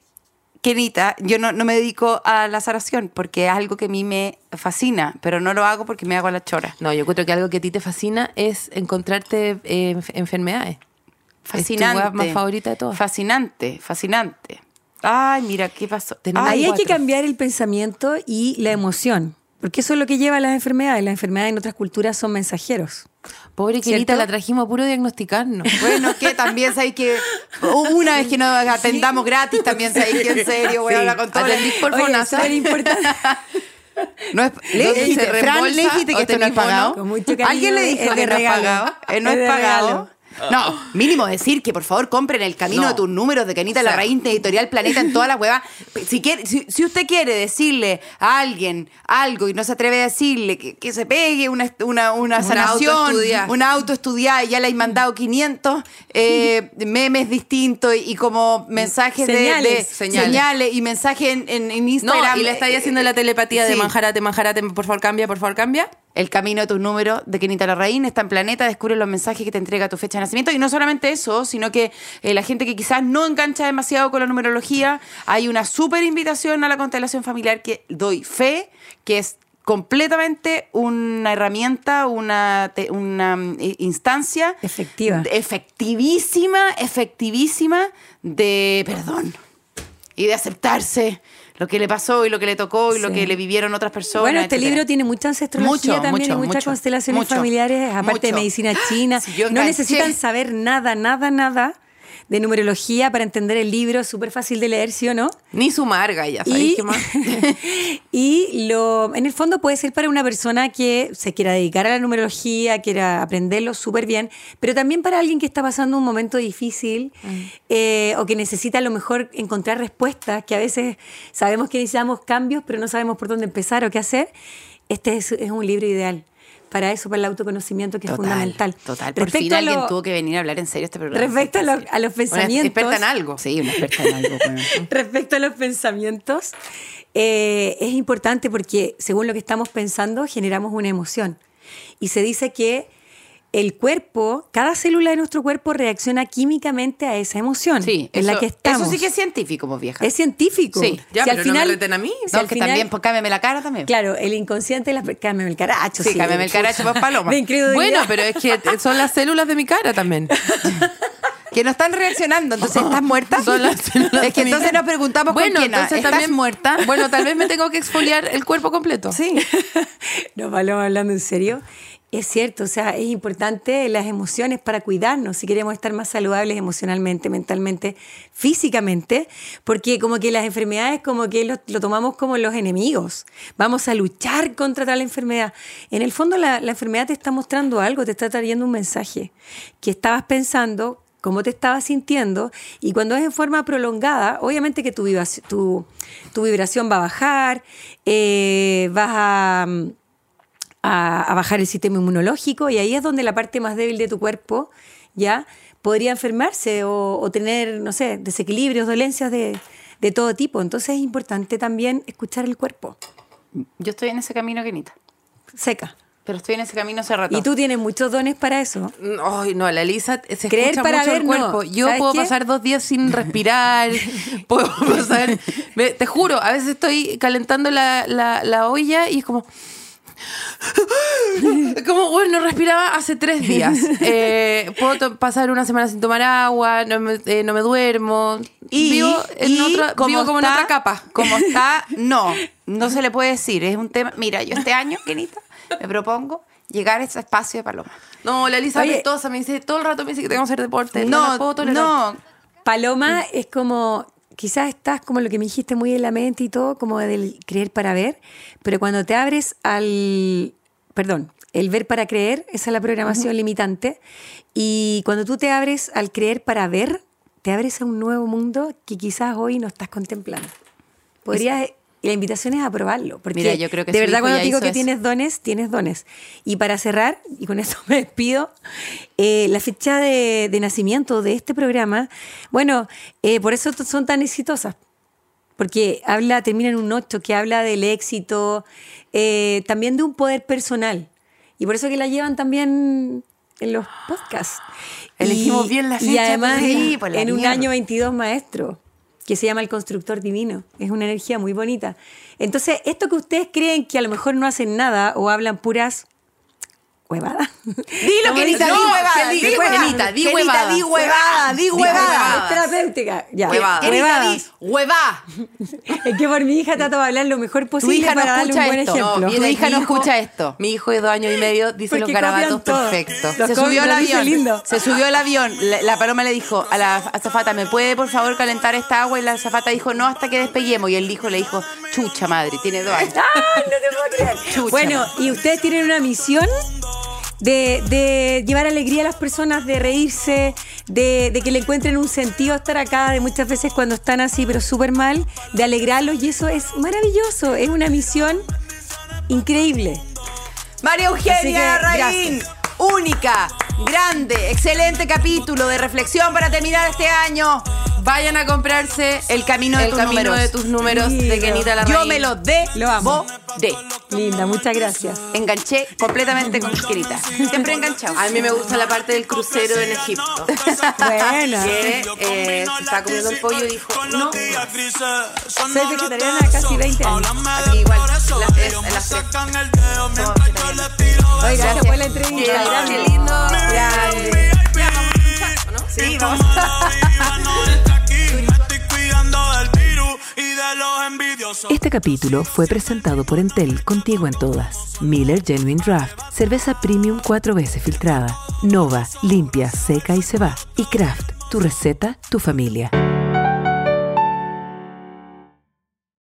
Kenita. Yo no, no me dedico a la sanación porque es algo que a mí me fascina, pero no lo hago porque me hago la chora. No, yo creo que algo que a ti te fascina es encontrarte eh, enf- enfermedades. Fascinante. Es tu más favorita de todas. Fascinante, fascinante. Ay, mira, ¿qué pasó? Tenemos Ahí hay que cambiar el pensamiento y la emoción, porque eso es lo que lleva a las enfermedades. Las enfermedades en otras culturas son mensajeros. Pobre ¿Cierto? la trajimos a puro diagnosticarnos. Bueno, que también sabéis que una vez que nos atendamos gratis, también sabéis que en serio, voy a Sí. hablar con todo. Atendí por importante. No es, le ¿Dónde dijiste, Fran, le dijiste que esto no es pagado. Cariño, ¿Alguien le dijo que no es pagado? Eh, no Es es, de pagado. regalo. No, mínimo decir que por favor compren el camino No. de tus números de O sea. la Raíz Editorial Planeta en todas las huevas. Si, quiere, si, si usted quiere decirle a alguien algo y no se atreve a decirle que, que se pegue una, una, una sanación, una autoestudiada y ya le hay mandado 500 eh, memes distintos y, y como mensajes de- Señales. de, Señales. señales. y mensajes en, en- en No, Instagram. y le estáis haciendo la telepatía de manjarate, manjarate, por favor cambia, por favor cambia. El camino de tus números de Kenita Larraín está en Planeta, descubre los mensajes que te entrega tu fecha de nacimiento. Y no solamente eso, sino que eh, la gente que quizás no engancha demasiado con la numerología, hay una súper invitación a la constelación familiar que doy fe, que es completamente una herramienta, una, mm, instancia Efectiva. efectivísima, efectivísima de perdón y de aceptarse lo que le pasó y lo que le tocó y lo Sí. que le vivieron otras personas. Bueno, este etcétera. libro tiene mucha ancestrología Mucho, también mucho, y muchas mucho, constelaciones familiares, aparte de medicina china. Si no necesitan saber nada, nada, nada de numerología para entender el libro, súper fácil de leer, ¿sí o no? Ni su marga, ya sabéis Y, qué más. y lo, en el fondo puede ser para una persona que se quiera dedicar a la numerología, quiera aprenderlo súper bien, pero también para alguien que está pasando un momento difícil eh, o que necesita a lo mejor encontrar respuestas, que a veces sabemos que necesitamos cambios, pero no sabemos por dónde empezar o qué hacer. Este es, es un libro ideal para eso, para el autoconocimiento, que es fundamental. Total, por fin a alguien tuvo que venir a hablar en serio este programa. Respecto a, lo- a los Una pensamientos. experta en algo. Sí, una experta en algo. bueno. Respecto a los pensamientos, eh, es importante porque según lo que estamos pensando generamos una emoción. Y se dice que el cuerpo, cada célula de nuestro cuerpo reacciona químicamente a esa emoción Sí, en eso, la que estamos. Eso sí que es científico, pues vieja. Es científico. Sí, ya, pero no me reten a mí. si no, al que final- también, pues cámbiame la cara también. Claro, el inconsciente, las, cámbiame el caracho. Sí, cámbiame el caracho, pues, paloma. Bueno, pero es que son las células de mi cara también. Que no están reaccionando, entonces ¿estás muerta? Son las células es que entonces nos preguntamos bueno, con quién, entonces ¿estás también muerta? Bueno, tal vez me tengo que exfoliar el cuerpo completo. Sí. No, Paloma, hablando en serio. Es cierto, o sea, es importante las emociones para cuidarnos si queremos estar más saludables emocionalmente, mentalmente, físicamente, porque como que las enfermedades como que lo, tomamos como los enemigos. Vamos a luchar contra tal enfermedad. En el fondo la, enfermedad te está mostrando algo, te está trayendo un mensaje que estabas pensando, cómo te estabas sintiendo y cuando es en forma prolongada, obviamente que tu, tu vibración va a bajar, eh, vas a mm, a, a bajar el sistema inmunológico y ahí es donde la parte más débil de tu cuerpo ya podría enfermarse o, o tener, no sé, desequilibrios, dolencias de, de todo tipo. Entonces es importante también escuchar el cuerpo. Yo estoy en ese camino, Kenita. Seca. Pero estoy en ese camino hace rato. Y tú tienes muchos dones para eso. Ay, no, la Elisa se Creer escucha para mucho ver, el no. cuerpo. Yo ¿Sabes puedo qué? pasar dos días sin respirar. puedo pasar. me- te juro, a veces estoy calentando la, la, la olla y es como. Como, bueno, no respiraba hace tres días. Eh, puedo pasar una semana sin tomar agua, no me, eh, no me duermo. Y, vivo, en y otra, vivo como en otra capa. Como está, no, no se le puede decir. Es un tema. Mira, yo este año, Kenita, me propongo llegar a ese espacio de paloma. No, la Elisa apestosa me dice, todo el rato me dice que tengo que hacer deporte. No, No, la puedo tolerar. no. Paloma es como, quizás estás como lo que me dijiste muy en la mente y todo, como del creer para ver, pero cuando te abres al, perdón, el ver para creer, esa es la programación limitante, y cuando tú te abres al creer para ver, te abres a un nuevo mundo que quizás hoy no estás contemplando. Podrías Y la invitación es a probarlo. Porque Mira, yo creo que de verdad cuando digo que eso. tienes dones, tienes dones. Y para cerrar, y con esto me despido, eh, la fecha de, de nacimiento de este programa, bueno, eh, por eso son tan exitosas. Porque habla, termina en un 8, que habla del éxito, eh, también de un poder personal. Y por eso que la llevan también en los podcasts. Elegimos Y- bien la Y fecha, además pues, en, la en un año 22 maestro, que se llama el constructor divino. Es una energía muy bonita. Entonces, esto que ustedes creen que a lo mejor no hacen nada o hablan puras huevadas. Dilo, Kenita, dicen, di no, huevada, di huevada. Di huevada. di huevada, di huevada. huevada. Es terapéutica. Ya. Huevada. Huevá. Es que por mi hija trato de hablar lo mejor Tu posible hija no para darle un escucha buen esto. ejemplo. Tu hija no escucha esto. Mi hijo de dos años y medio dice Porque los garabatos perfectos. Se subió al avión. lindo. Se subió al avión. La, la paloma le dijo a la azafata, ¿me puede por favor calentar esta agua? Y la azafata dijo, no, hasta que despeguemos. Y el hijo le dijo, chucha madre, tiene dos años. ¡Ay, no te puedo creer! Chucha. Bueno, y ustedes tienen una misión de, de llevar alegría a las personas, de reírse, de, de que le encuentren un sentido a estar acá, de muchas veces cuando están así, pero súper mal, de alegrarlos. Y eso es maravilloso. Es una misión increíble. María Eugenia Raín, única, grande, excelente capítulo de reflexión para terminar este año. Vayan a comprarse El camino de el tus camino números. de tus números de Lindo. Kenita. Yo me lo Lo amo. de. Linda, muchas gracias. Enganché completamente con Kenita. Siempre enganchado. A mí me gusta la parte del crucero en Egipto. Buena. que eh, se estaba comiendo el pollo y dijo, no, Soy vegetariana casi 20 años. aquí igual, las tres, las tres. Oye, gracias por la entrevista. Qué, Este capítulo fue presentado por Entel contigo en todas. Miller Genuine Draft, cerveza premium cuatro veces filtrada. Nova, limpia, seca y se va. Y Kraft, tu receta, tu familia.